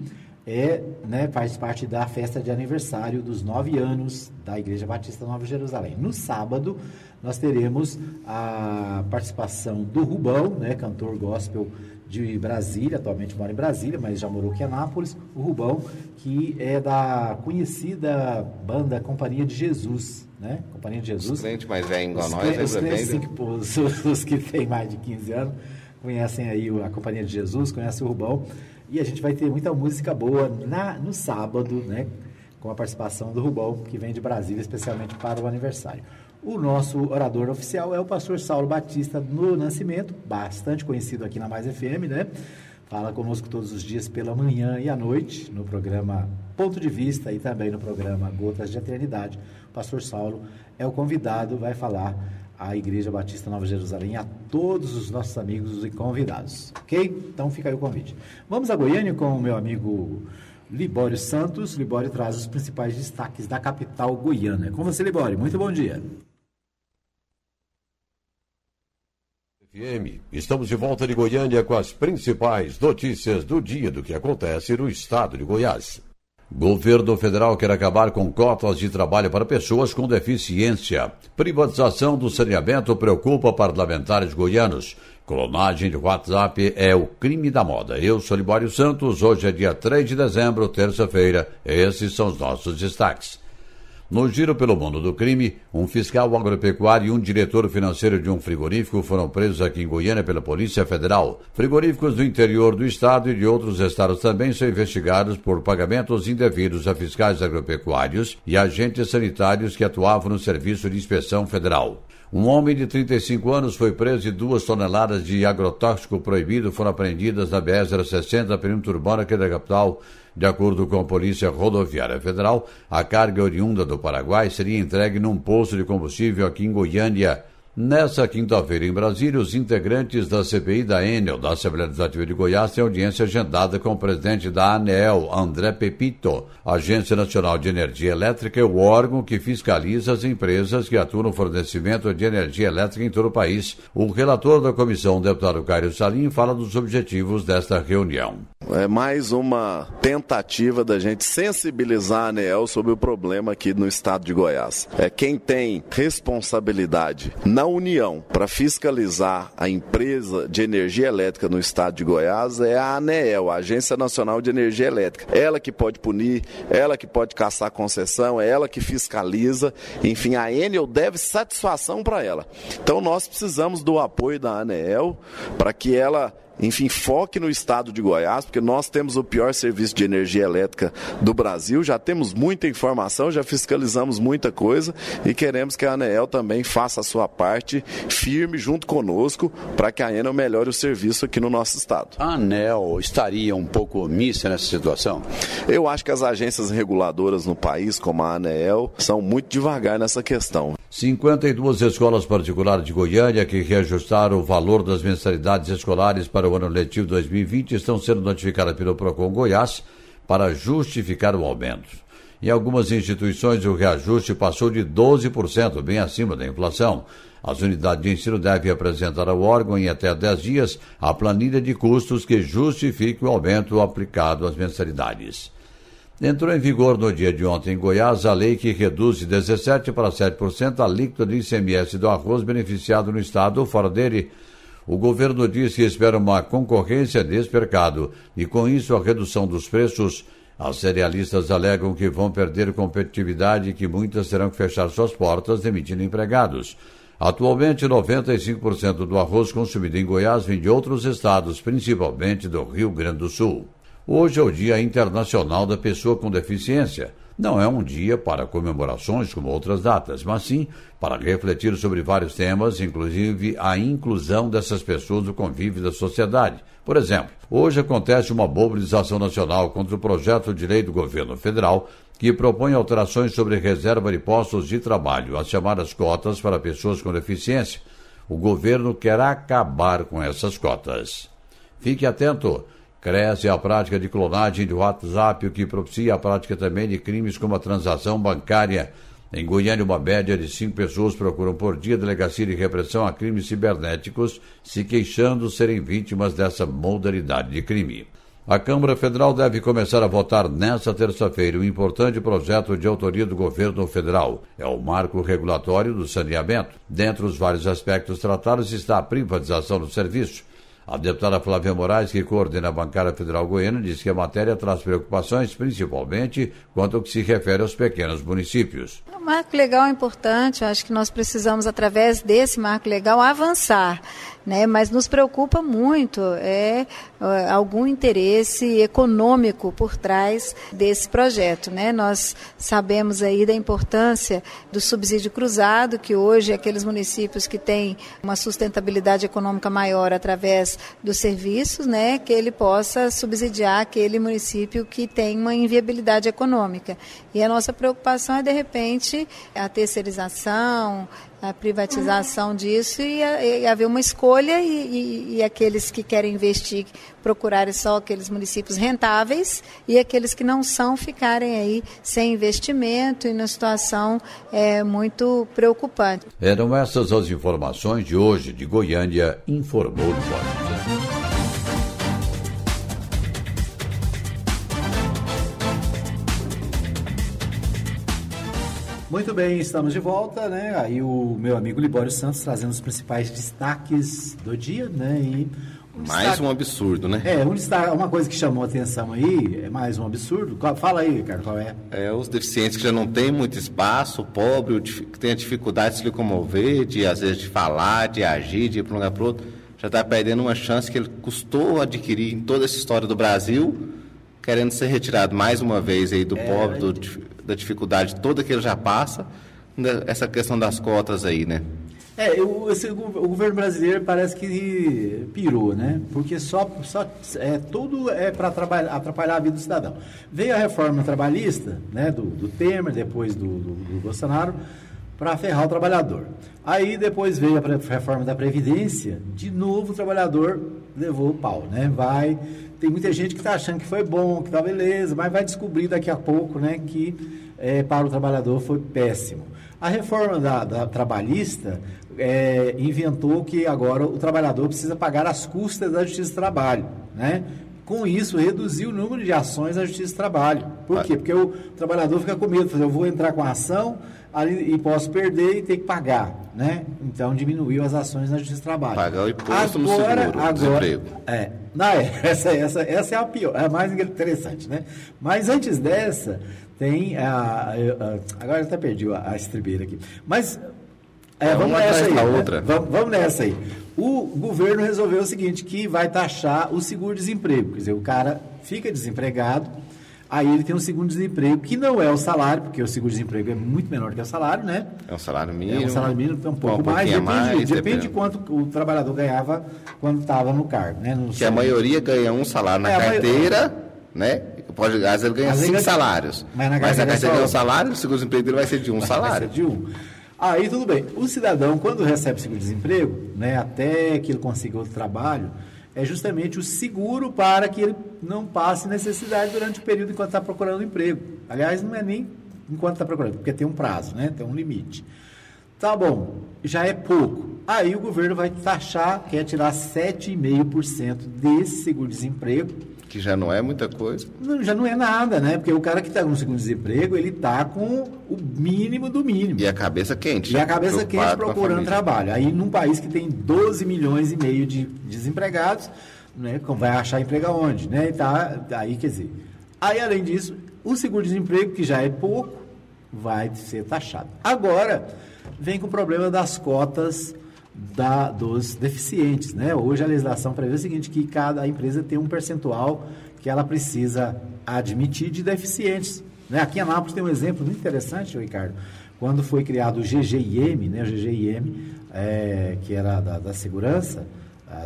Speaker 4: É, né, faz parte da festa de aniversário dos nove anos da Igreja Batista Nova Jerusalém. No sábado, nós teremos a participação do Rubão, né, cantor gospel de Brasília, atualmente mora em Brasília, mas já morou aqui em Anápolis, o Rubão, que é da conhecida banda Companhia de Jesus, né? Companhia de Jesus. Os
Speaker 1: mais velhos igual nós,
Speaker 4: os, clientes, sim, os, os, os, que têm mais de 15 anos conhecem aí a Companhia de Jesus, conhecem o Rubão, e a gente vai ter muita música boa na, no sábado, né? Com a participação do Rubão, que vem de Brasília, especialmente para o aniversário. O nosso orador oficial é o pastor Saulo Batista no Nascimento, bastante conhecido aqui na Mais FM, né? Fala conosco todos os dias pela manhã e à noite, no programa Ponto de Vista e também no programa Gotas de Eternidade. O pastor Saulo é o convidado, vai falar à Igreja Batista Nova Jerusalém, a todos os nossos amigos e convidados, ok? Então fica aí o convite. Vamos a Goiânia com o meu amigo Libório Santos. Libório traz os principais destaques da capital goiana. É com você, Libório. Muito bom dia.
Speaker 7: FM. Estamos de volta de Goiânia com as principais notícias do dia do que acontece no estado de Goiás. Governo federal quer acabar com cotas de trabalho para pessoas com deficiência. Privatização do saneamento preocupa parlamentares goianos. Clonagem de WhatsApp é o crime da moda. Eu sou Libório Santos. Hoje é dia 3 de dezembro, terça-feira. Esses são os nossos destaques. No giro pelo mundo do crime, um fiscal agropecuário e um diretor financeiro de um frigorífico foram presos aqui em Goiânia pela Polícia Federal. Frigoríficos do interior do estado e de outros estados também são investigados por pagamentos indevidos a fiscais agropecuários e agentes sanitários que atuavam no Serviço de Inspeção Federal. Um homem de 35 anos foi preso e duas toneladas de agrotóxico proibido foram apreendidas na BR-060, perímetro urbano aqui da capital, de acordo com a Polícia Rodoviária Federal, a carga oriunda do Paraguai seria entregue num posto de combustível aqui em Goiânia. Nessa quinta-feira, em Brasília, os integrantes da CPI da Enel, da Assembleia Legislativa de Goiás, têm audiência agendada com o presidente da ANEEL, André Pepito, Agência Nacional de Energia Elétrica, é o órgão que fiscaliza as empresas que atuam no fornecimento de energia elétrica em todo o país. O relator da comissão, o deputado Caio Salim, fala dos objetivos desta reunião.
Speaker 8: É mais uma tentativa da gente sensibilizar a ANEEL sobre o problema aqui no estado de Goiás. É quem tem responsabilidade na União para fiscalizar a empresa de energia elétrica no estado de Goiás é a ANEEL, a Agência Nacional de Energia Elétrica. Ela que pode punir, ela que pode caçar concessão, é ela que fiscaliza. Enfim, a Enel deve satisfação para ela. Então nós precisamos do apoio da ANEEL para que ela enfim, foque no estado de Goiás, porque nós temos o pior serviço de energia elétrica do Brasil, já temos muita informação, já fiscalizamos muita coisa e queremos que a ANEEL também faça a sua parte firme junto conosco para que a Enel melhore o serviço aqui no nosso estado.
Speaker 9: A ANEL estaria um pouco omissa nessa situação?
Speaker 8: Eu acho que as agências reguladoras no país, como a ANEEL, são muito devagar nessa questão.
Speaker 7: 52 escolas particulares de Goiânia que reajustaram o valor das mensalidades escolares para o ano letivo 2020 estão sendo notificadas pelo PROCON Goiás para justificar o aumento. Em algumas instituições, o reajuste passou de 12%, bem acima da inflação. As unidades de ensino devem apresentar ao órgão em até 10 dias a planilha de custos que justifique o aumento aplicado às mensalidades. Entrou em vigor no dia de ontem em Goiás a lei que reduz de 17% para 7% a alíquota do ICMS do arroz beneficiado no estado ou fora dele. O governo diz que espera uma concorrência nesse mercado e, com isso, a redução dos preços. As cerealistas alegam que vão perder competitividade e que muitas terão que fechar suas portas, demitindo empregados. Atualmente, 95% do arroz consumido em Goiás vem de outros estados, principalmente do Rio Grande do Sul. Hoje é o Dia Internacional da Pessoa com Deficiência. Não é um dia para comemorações como outras datas, mas sim para refletir sobre vários temas, inclusive a inclusão dessas pessoas no convívio da sociedade. Por exemplo, hoje acontece uma mobilização nacional contra o projeto de lei do governo federal que propõe alterações sobre reserva de postos de trabalho, as chamadas cotas para pessoas com deficiência. O governo quer acabar com essas cotas. Fique atento. Cresce a prática de clonagem do WhatsApp, o que propicia a prática também de crimes como a transação bancária. Em Goiânia, uma média de cinco pessoas procuram por dia a delegacia de repressão a crimes cibernéticos, se queixando serem vítimas dessa modalidade de crime. A Câmara Federal deve começar a votar nesta terça-feira um importante projeto de autoria do governo federal. É o marco regulatório do saneamento. Dentre os vários aspectos tratados está a privatização do serviço. A deputada Flávia Moraes, que coordena a bancada federal goiana, diz que a matéria traz preocupações, principalmente quanto ao que se refere aos pequenos municípios.
Speaker 10: O marco legal é importante, acho que nós precisamos, através desse marco legal, avançar né? Mas nos preocupa muito é uh, algum interesse econômico por trás desse projeto, né? Nós sabemos aí da importância do subsídio cruzado, que hoje aqueles municípios que têm uma sustentabilidade econômica maior através dos serviços, né, que ele possa subsidiar aquele município que tem uma inviabilidade econômica. E a nossa preocupação é de repente a terceirização, a privatização disso e, e haver uma escolha e, e, e, aqueles que querem investir procurarem só aqueles municípios rentáveis e aqueles que não são ficarem aí sem investimento e numa situação é, muito preocupante.
Speaker 7: Eram essas as informações de hoje de Goiânia, informou o
Speaker 4: Muito bem, estamos de volta, né? Aí o meu amigo Libório Santos trazendo os principais destaques do dia, né? E
Speaker 1: Mais
Speaker 4: destaque-
Speaker 1: um absurdo, né?
Speaker 4: É, um destaque- uma coisa que chamou a atenção aí, é mais um absurdo. Fala aí, Ricardo, qual é?
Speaker 1: É, os deficientes que já não têm muito espaço, o pobre, o dif- que tem a dificuldade de se locomover, de às vezes de falar, de agir, de ir para um lugar para outro, já está perdendo uma chance que ele custou adquirir em toda essa história do Brasil, querendo ser retirado mais uma vez aí do
Speaker 4: É,
Speaker 1: pobre, do da dificuldade toda que ele já passa, né, essa questão das cotas aí, né?
Speaker 4: É, eu- esse o governo brasileiro parece que pirou, né? Porque só, só é, tudo é para atrapalhar a vida do cidadão. Veio a reforma trabalhista, né, do, do Temer, depois do, do, do Bolsonaro, para ferrar o trabalhador. Aí depois veio a reforma da Previdência, de novo o trabalhador levou o pau, né? Vai. Tem muita gente que está achando que foi bom, que tá beleza, mas vai descobrir daqui a pouco, né, que é, para o trabalhador foi péssimo. A reforma da, da trabalhista é, inventou que agora o trabalhador precisa pagar as custas da Justiça do Trabalho, né? Com isso, reduziu o número de ações na Justiça do Trabalho. Por quê? Porque o trabalhador fica com medo, fazer, eu vou entrar com a ação ali, e posso perder e ter que pagar, né? Então diminuiu as ações na Justiça do Trabalho.
Speaker 1: Pagar o imposto no
Speaker 4: agora,
Speaker 1: seguro,
Speaker 4: agora,
Speaker 1: desemprego.
Speaker 4: é, não, é, essa, essa, essa é a pior, é a mais interessante, né? Mas antes dessa, tem a. a- agora eu até perdi a, a estribeira aqui. Mas. É,
Speaker 1: É,
Speaker 4: vamos nessa aí. né? Vamos, vamos nessa aí. O governo resolveu o seguinte: que vai taxar o seguro-desemprego. Quer dizer, o cara fica desempregado, aí ele tem um seguro-desemprego, que não é o salário, porque o seguro-desemprego é muito menor que o salário, né?
Speaker 1: É um salário
Speaker 4: É
Speaker 1: mínimo.
Speaker 4: um salário mínimo, então um
Speaker 1: um
Speaker 4: pouco mais,
Speaker 1: pouquinho
Speaker 4: depende,
Speaker 1: mais,
Speaker 4: depende de
Speaker 1: depende.
Speaker 4: quanto o trabalhador ganhava quando estava no cargo, né? No
Speaker 1: Que a maioria ganha um salário na
Speaker 4: É, a maioria-
Speaker 1: carteira, né? Pode, às vezes ele ganha
Speaker 4: Às
Speaker 1: cinco
Speaker 4: ganha-
Speaker 1: salários.
Speaker 4: Mas na
Speaker 1: Mas,
Speaker 4: carteira
Speaker 1: a
Speaker 4: é
Speaker 1: carteira
Speaker 4: só
Speaker 1: ganha
Speaker 4: um.
Speaker 1: um salário, o seguro-desemprego dele vai ser de um
Speaker 4: Vai
Speaker 1: salário.
Speaker 4: ser de um. Aí tudo bem. O cidadão, quando recebe seguro-desemprego, né, até que ele consiga outro trabalho, é justamente o seguro para que ele não passe necessidade durante o período enquanto está procurando emprego. Aliás, não é nem enquanto está procurando, porque tem um prazo, né? Tem um limite. Tá bom, já é pouco. Aí o governo vai taxar, quer tirar 7,5% desse seguro-desemprego
Speaker 1: Que já não é muita coisa.
Speaker 4: não, já não é nada, né? Porque o cara que está com seguro-desemprego, ele está com o mínimo do mínimo.
Speaker 1: E a cabeça quente.
Speaker 4: E a cabeça quente procurando trabalho. Aí, num país que tem 12 milhões e meio de desempregados, né, vai achar emprego aonde? Né? E tá, aí, quer dizer. Aí, além disso, o seguro-desemprego, que já é pouco, vai ser taxado. Agora, vem com o problema das cotas da- dos deficientes. Né? Hoje a legislação prevê o seguinte, que cada empresa tem um percentual que ela precisa admitir de deficientes. Né? Aqui em Anápolis tem um exemplo muito interessante, Ricardo, quando foi criado o GGIM, né? o GGIM, é, que era da, da segurança,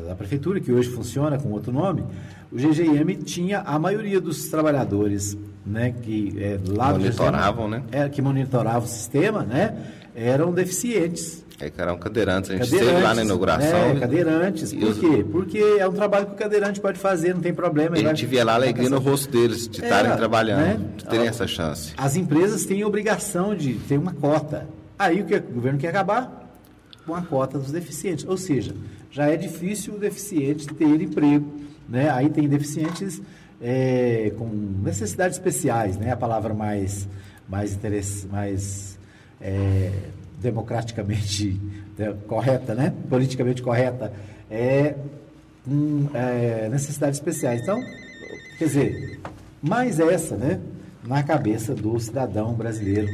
Speaker 4: da prefeitura, que hoje funciona com outro nome, o GGIM tinha a maioria dos trabalhadores né, que é, lá do
Speaker 1: Monitoravam,
Speaker 4: GGIM,
Speaker 1: né?
Speaker 4: é, que monitoravam o sistema, né, eram deficientes.
Speaker 1: É que eram cadeirantes. A gente esteve lá na inauguração.
Speaker 4: É, cadeirantes. Por quê? Porque é um trabalho que o cadeirante pode fazer, não tem problema.
Speaker 1: A gente via lá a alegria no rosto deles de
Speaker 4: É,
Speaker 1: estarem trabalhando,
Speaker 4: né?
Speaker 1: de terem essa chance.
Speaker 4: As empresas têm obrigação de ter uma cota. Aí o que o governo quer acabar? Com a cota dos deficientes. Ou seja, já é difícil o deficiente ter emprego. Né? Aí tem deficientes é, com necessidades especiais, né? a palavra mais, mais, interess- mais é, democraticamente né, correta, né? politicamente correta, é, com é, necessidades especiais. Então, quer dizer, mais essa, né, na cabeça do cidadão brasileiro.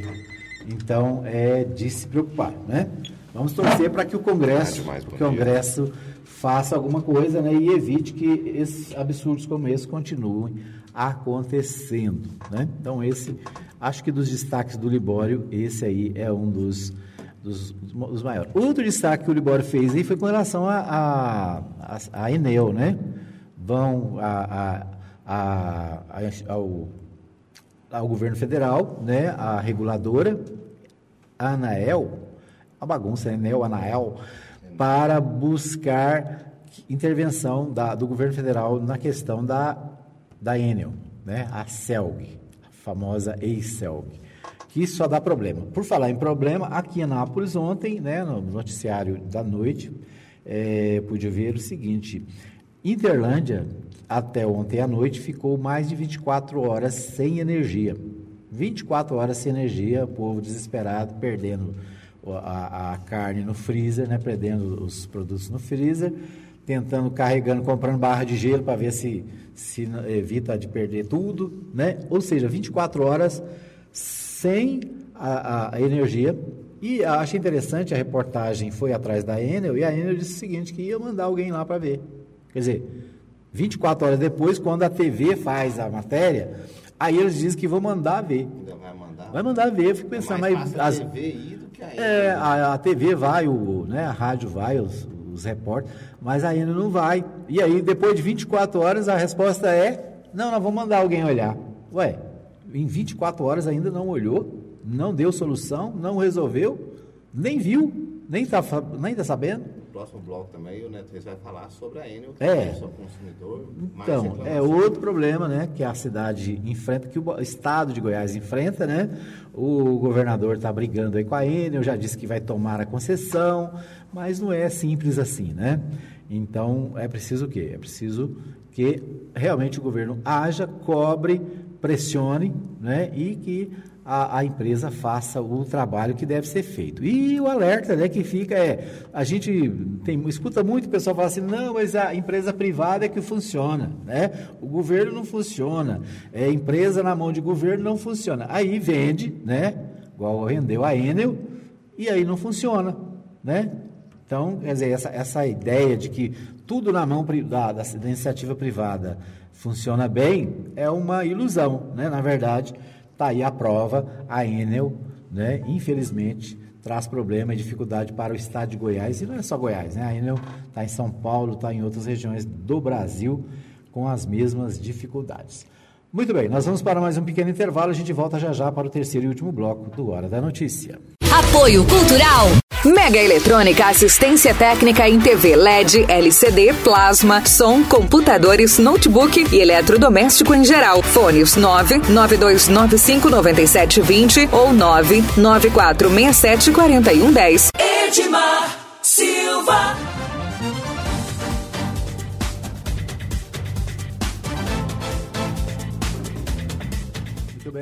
Speaker 4: Então, é de se preocupar, né? Vamos torcer para que o Congresso,
Speaker 1: bom
Speaker 4: o Congresso faça alguma coisa, né, e evite que esses absurdos como esse continuem acontecendo, né? Então, esse, acho que dos destaques do Libório, esse aí é um dos dos, dos maiores. Outro destaque que o Libório fez aí foi com relação a, a, a, a Enel, né? Vão a, a, ao, ao governo federal, né? A reguladora, a Anael, a bagunça, Enel, Anael, para buscar intervenção da, do governo federal na questão da, da Enel, né? A CELG, a famosa ex-CELG que só dá problema. Por falar em problema, aqui em Anápolis ontem, né, no noticiário da noite, é, pude ver o seguinte: Interlândia, até ontem à noite, ficou mais de 24 horas sem energia. 24 horas sem energia, o povo desesperado, perdendo a, a carne no freezer, né, perdendo os produtos no freezer, tentando, carregando, comprando barra de gelo para ver se, se evita de perder tudo, né? Ou seja, 24 horas sem a, a energia. E achei interessante, a reportagem foi atrás da Enel e a Enel disse o seguinte, que ia mandar alguém lá para ver. Quer dizer, 24 horas depois, quando a TV faz a matéria, aí eles dizem que vão mandar ver.
Speaker 1: Ainda vai mandar?
Speaker 4: Vai mandar ver, eu fico pensando,
Speaker 1: é mais
Speaker 4: mas... as-
Speaker 1: a TV ir do que a Enel,
Speaker 4: é, a, a TV vai, o, né, a rádio vai, os, os repórteres, mas ainda não vai. E aí, depois de 24 horas, a resposta é: não, nós vamos mandar alguém olhar. Ué, em 24 horas ainda não olhou, não deu solução, não resolveu, nem viu, nem está nem tá sabendo.
Speaker 1: No próximo bloco também, o Neto Reis vai falar sobre a Enel, que
Speaker 4: É.
Speaker 1: é só consumidor.
Speaker 4: Então, é outro problema, né, que a cidade enfrenta, que o estado de Goiás enfrenta, né? O governador está brigando aí com a Enel, já disse que vai tomar a concessão, mas não é simples assim, né? Então, é preciso o quê? É preciso que realmente o governo haja, cobre, pressione, né? E que a, a empresa faça o trabalho que deve ser feito. E o alerta né, que fica é, a gente tem, escuta muito o pessoal falar assim, não, mas a empresa privada é que funciona, né? O governo não funciona, é empresa na mão de governo não funciona. Aí vende, né? Igual vendeu a Enel, e aí não funciona, né? Então, quer dizer, essa, essa ideia de que tudo na mão da, da, da iniciativa privada funciona bem é uma ilusão, né? Na verdade, está aí a prova, a Enel, né? Infelizmente, traz problema e dificuldade para o estado de Goiás, e não é só Goiás, né? A Enel está em São Paulo, está em outras regiões do Brasil com as mesmas dificuldades. Muito bem, nós vamos para mais um pequeno intervalo, a gente volta já já para o terceiro e último bloco do Hora da Notícia.
Speaker 5: Apoio Cultural.
Speaker 11: Mega Eletrônica Assistência Técnica em TV LED, LCD, plasma, som, computadores, notebook e eletrodoméstico em geral. Fones 992959720 ou 994674110.
Speaker 3: Edmar Silva.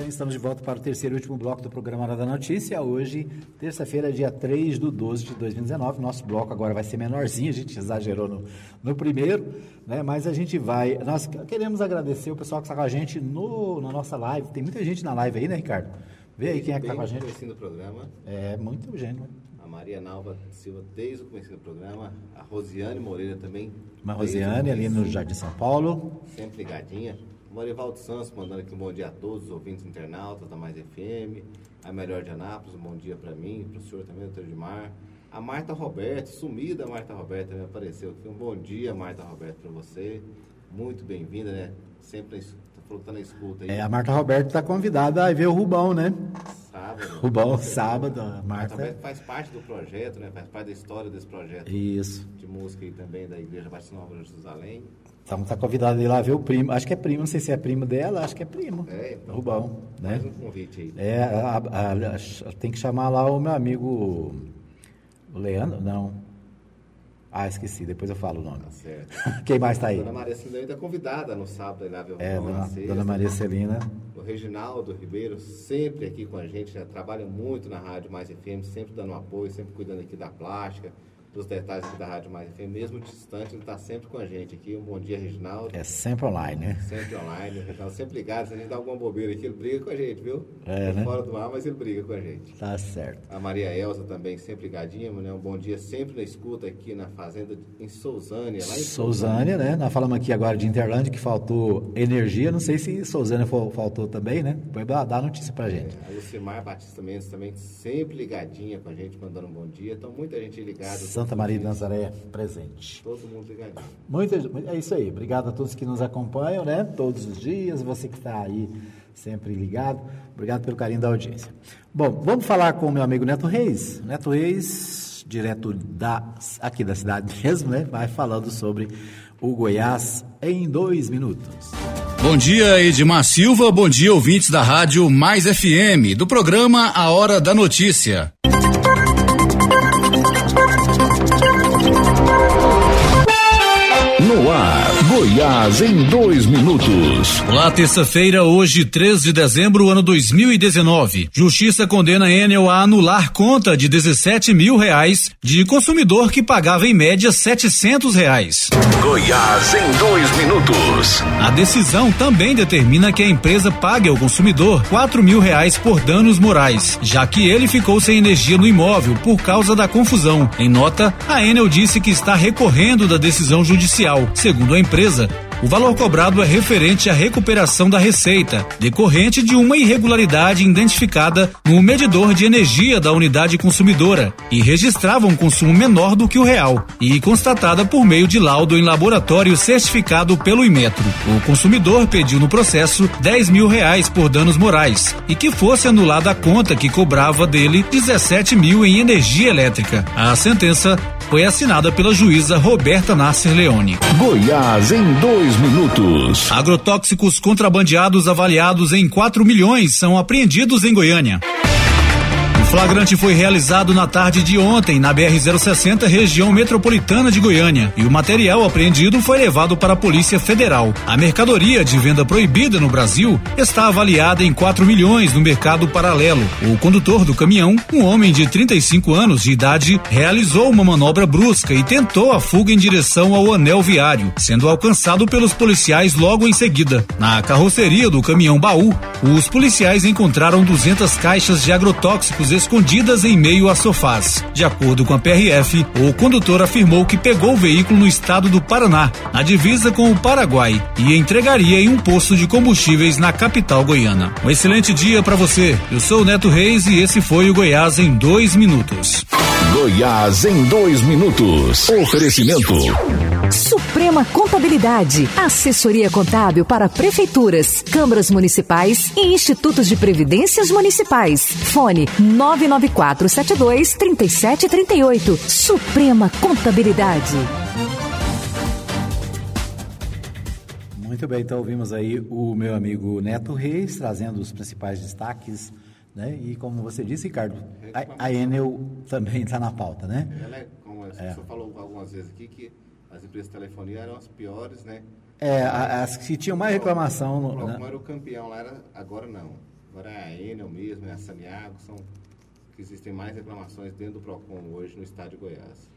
Speaker 4: Estamos de volta para o terceiro e último bloco do programa Hora da Notícia. Hoje, terça-feira, dia 3 do 12 de 2019. Nosso bloco agora vai ser menorzinho, a gente exagerou no, no primeiro, né? mas a gente vai. Nós queremos agradecer o pessoal que está com a gente no, na nossa live. Tem muita gente na live aí, né, Ricardo? Vê aí quem é que está com a
Speaker 1: Desde o
Speaker 4: gente.
Speaker 1: do programa,
Speaker 4: É, muita gente. né?
Speaker 1: a Maria Nalva Silva desde o começo do programa, a Rosiane Moreira também.
Speaker 4: Uma Rosiane ali no Jardim São Paulo.
Speaker 1: Sempre ligadinha. O Morivaldo Santos mandando aqui um bom dia a todos os ouvintes internautas da Mais FM. A Melhor de Anápolis, um bom dia para mim, para o senhor também, doutor Edmar. A Marta Roberto, sumida a Marta Roberto, também apareceu aqui. Um bom dia, Marta Roberto, para você. Muito bem-vinda, né? Sempre falou que tá na escuta aí.
Speaker 4: É, a Marta Roberto está convidada a ver o Rubão, né?
Speaker 1: Sábado.
Speaker 4: Rubão, sábado, a
Speaker 1: Marta
Speaker 4: Marta.
Speaker 1: Roberto faz parte do projeto, né? Faz parte da história desse projeto
Speaker 4: Isso.
Speaker 1: de música aí também da Igreja Batista Nova de Jerusalém.
Speaker 4: Então tá convidado a ir lá ver o primo. Acho que é primo, não sei se é primo dela, acho que é primo.
Speaker 1: É, então,
Speaker 4: Rubão, né?
Speaker 1: Mais um convite aí.
Speaker 4: É, a- a- a- tem que chamar lá o meu amigo o Leandro, não. Ah, esqueci, depois eu falo o nome.
Speaker 1: Tá certo.
Speaker 4: Quem mais tá aí?
Speaker 1: Dona Maria Celina ainda convidada no sábado aí ver o
Speaker 4: É,
Speaker 1: na
Speaker 4: dona,
Speaker 1: sexta.
Speaker 4: dona Maria Celina.
Speaker 1: O Reginaldo Ribeiro, sempre aqui com a gente, né? trabalha muito na Rádio Mais FM, sempre dando apoio, sempre cuidando aqui da plástica, dos detalhes da Rádio Mais FM, mesmo distante, ele está sempre com a gente aqui. Um bom dia, Reginaldo.
Speaker 4: É sempre online, né?
Speaker 1: Sempre online, o Reginaldo sempre ligado. Se a gente dá alguma bobeira aqui, ele briga com a gente, viu?
Speaker 4: É, né?
Speaker 1: Fora do ar, mas ele briga com a gente.
Speaker 4: Tá certo.
Speaker 1: A Maria Elza também, sempre ligadinha, né? Um bom dia, sempre na escuta aqui na fazenda em Sousânia, lá em
Speaker 4: Sousânia, né? Nós falamos aqui agora de Interlândia que faltou energia. Não sei se Sousânia fal- faltou também, né? Depois dá dá a notícia pra gente.
Speaker 1: A Lucimar Batista Mendes também sempre ligadinha com a gente, mandando um bom dia. Então, muita gente ligada.
Speaker 4: Santa Maria de Nazaré presente.
Speaker 1: Todo mundo ligadinho.
Speaker 4: É isso aí. Obrigado a todos que nos acompanham, né? Todos os dias. Você que está aí sempre ligado. Obrigado pelo carinho da audiência. Bom, vamos falar com o meu amigo Neto Reis. Neto Reis, direto da, aqui da cidade mesmo, né? Vai falando sobre o Goiás em dois minutos.
Speaker 12: Bom dia, Edmar Silva. Bom dia, ouvintes da Rádio Mais FM, do programa A Hora da Notícia.
Speaker 13: Goiás em dois minutos.
Speaker 12: Olá, Na terça-feira, hoje, 3 de dezembro, ano 2019, Justiça condena Enel a anular conta de 17 mil reais de consumidor que pagava em média 700 reais.
Speaker 6: Goiás em dois minutos.
Speaker 12: A decisão também determina que a empresa pague ao consumidor 4 mil reais por danos morais, já que ele ficou sem energia no imóvel por causa da confusão. Em nota, a Enel disse que está recorrendo da decisão judicial. Segundo a empresa, casa o valor cobrado é referente à recuperação da receita, decorrente de uma irregularidade identificada no medidor de energia da unidade consumidora e registrava um consumo menor do que o real e constatada por meio de laudo em laboratório certificado pelo Imetro. O consumidor pediu no processo 10 mil reais por danos morais e que fosse anulada a conta que cobrava dele 17 mil em energia elétrica. A sentença foi assinada pela juíza Roberta Nasser Leone.
Speaker 6: Goiás em dois minutos.
Speaker 12: Agrotóxicos contrabandeados avaliados em 4 milhões são apreendidos em Goiânia. Flagrante foi realizado na tarde de ontem na BR-060, região metropolitana de Goiânia, e o material apreendido foi levado para a Polícia Federal. A mercadoria de venda proibida no Brasil está avaliada em 4 milhões no mercado paralelo. O condutor do caminhão, um homem de 35 anos de idade, realizou uma manobra brusca e tentou a fuga em direção ao anel viário, sendo alcançado pelos policiais logo em seguida. Na carroceria do caminhão baú, os policiais encontraram 200 caixas de agrotóxicos escondidas em meio a sofás. De acordo com a PRF, o condutor afirmou que pegou o veículo no estado do Paraná, na divisa com o Paraguai, e entregaria em um posto de combustíveis na capital goiana. Um excelente dia para você. Eu sou o Neto Reis e esse foi o Goiás em dois minutos.
Speaker 6: Goiás em dois minutos. Oferecimento.
Speaker 11: Suprema Contabilidade, assessoria contábil para prefeituras, câmaras municipais e institutos de previdências municipais. Fone 99472 3738. Suprema Contabilidade.
Speaker 4: Muito bem, então ouvimos aí o meu amigo Neto Reis trazendo os principais destaques, né? E como você disse, Ricardo, a, a Enel também está na pauta, né?
Speaker 1: Ela é, como a
Speaker 4: É.
Speaker 1: falou algumas vezes aqui, que as empresas de telefonia eram as piores, né?
Speaker 4: É, as que tinham mais reclamação,
Speaker 1: O
Speaker 4: né?
Speaker 1: era o campeão lá, era, agora não. Agora é a Enel mesmo, é a Saniago, são que existem mais reclamações dentro do Procon hoje no estado de Goiás.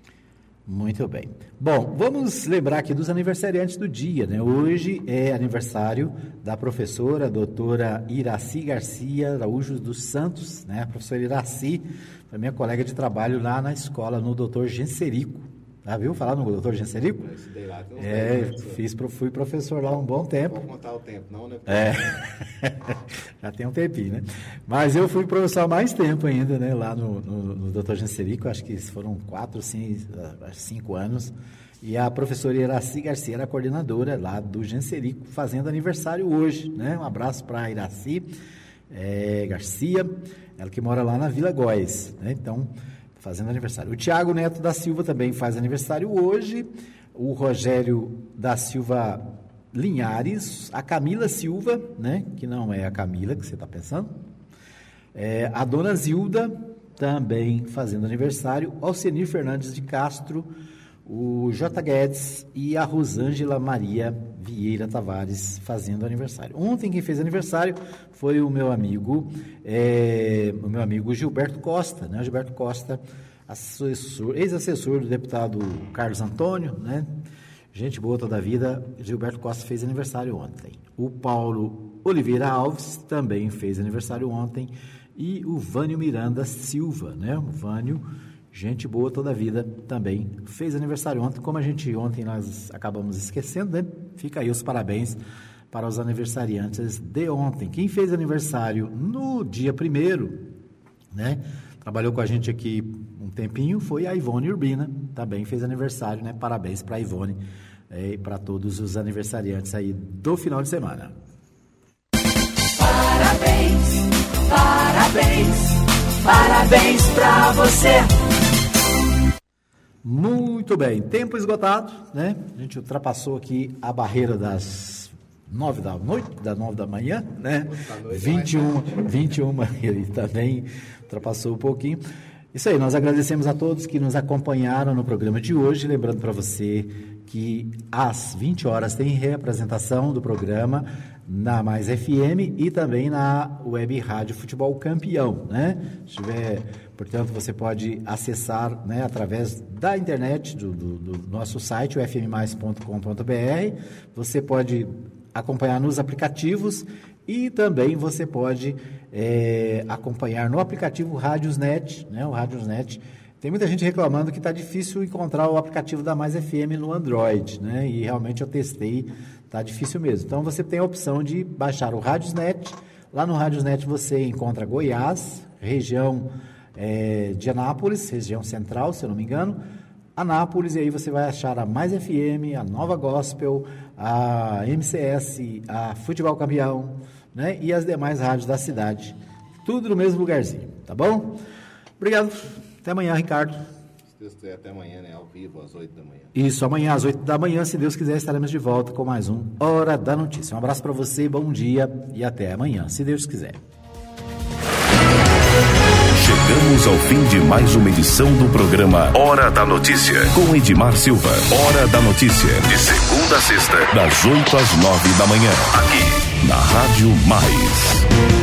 Speaker 4: Muito bem. Bom, vamos lembrar aqui dos aniversariantes do dia, né? Hoje é aniversário da professora doutora Iraci Garcia Araújo dos Santos, né? A professora Iraci foi minha colega de trabalho lá na escola, no doutor Genserico. Já viu falar no doutor Genserico?
Speaker 1: Eu estudei lá, tem uns
Speaker 4: É,
Speaker 1: 10 anos,
Speaker 4: fiz, fui professor lá um bom tempo.
Speaker 1: Não vou contar o tempo, não, né?
Speaker 4: É, já tem um tempinho, né? Mas eu fui professor há mais tempo ainda, né? Lá no, no, no Dr. Genserico, acho que foram quatro, cinco, cinco anos. E a professora Iraci Garcia era a coordenadora lá do Genserico, fazendo aniversário hoje, né? Um abraço para a Iraci eh, Garcia, ela que mora lá na Vila Góes, né? Então, fazendo aniversário. O Tiago Neto da Silva também faz aniversário hoje. O Rogério da Silva Linhares, a Camila Silva, né? Que não é a Camila que você está pensando. É, a dona Zilda também fazendo aniversário. Alcenir Fernandes de Castro, o J. Guedes e a Rosângela Maria Vieira Tavares fazendo aniversário. Ontem quem fez aniversário foi o meu amigo, é, o meu amigo Gilberto Costa, né? Gilberto Costa, assessor, ex-assessor do deputado Carlos Antônio, né? Gente boa toda a vida. Gilberto Costa fez aniversário ontem. O Paulo Oliveira Alves também fez aniversário ontem. E o Vânio Miranda Silva, né? O Vânio, gente boa toda a vida, também fez aniversário ontem. Como a gente ontem nós acabamos esquecendo, né? Fica aí os parabéns para os aniversariantes de ontem. Quem fez aniversário no dia primeiro, né? Trabalhou com a gente aqui um tempinho, foi a Ivone Urbina, também fez aniversário, né? Parabéns para a Ivone eh, e para todos os aniversariantes aí do final de semana.
Speaker 3: Parabéns, parabéns, parabéns pra você.
Speaker 4: Muito bem, tempo esgotado, né? A gente ultrapassou aqui a barreira das nove da noite, das nove da manhã, né? 21, 21 e também ultrapassou um pouquinho. Isso aí, nós agradecemos a todos que nos acompanharam no programa de hoje, lembrando para você que às 20 horas tem reapresentação do programa na Mais FM e também na Web Rádio Futebol Campeão, né? Se tiver, portanto, você pode acessar, né, através da internet do, do, do nosso site, o fmmais.com.br. Você pode acompanhar nos aplicativos e também você pode é, acompanhar no aplicativo Rádiosnet, né? O Rádiosnet. Tem muita gente reclamando que está difícil encontrar o aplicativo da Mais FM no Android, né? E realmente eu testei, está difícil mesmo. Então você tem a opção de baixar o Rádiosnet. Lá no Rádiosnet você encontra Goiás, região é, de Anápolis, região central, se eu não me engano. Anápolis, e aí você vai achar a Mais FM, a Nova Gospel, a MCS, a Futebol Campeão, né? E as demais rádios da cidade. Tudo no mesmo lugarzinho, tá bom? Obrigado. Até amanhã, Ricardo.
Speaker 1: Deus quiser, até amanhã, né? Ao vivo, às 8 da manhã.
Speaker 4: Isso, amanhã às 8 da manhã, se Deus quiser, estaremos de volta com mais um Hora da Notícia. Um abraço para você, bom dia e até amanhã, se Deus quiser.
Speaker 6: Chegamos ao fim de mais uma edição do programa Hora da Notícia, com Edmar Silva. Hora da Notícia, de segunda a sexta, das 8 às 9 da manhã, aqui na Rádio Mais.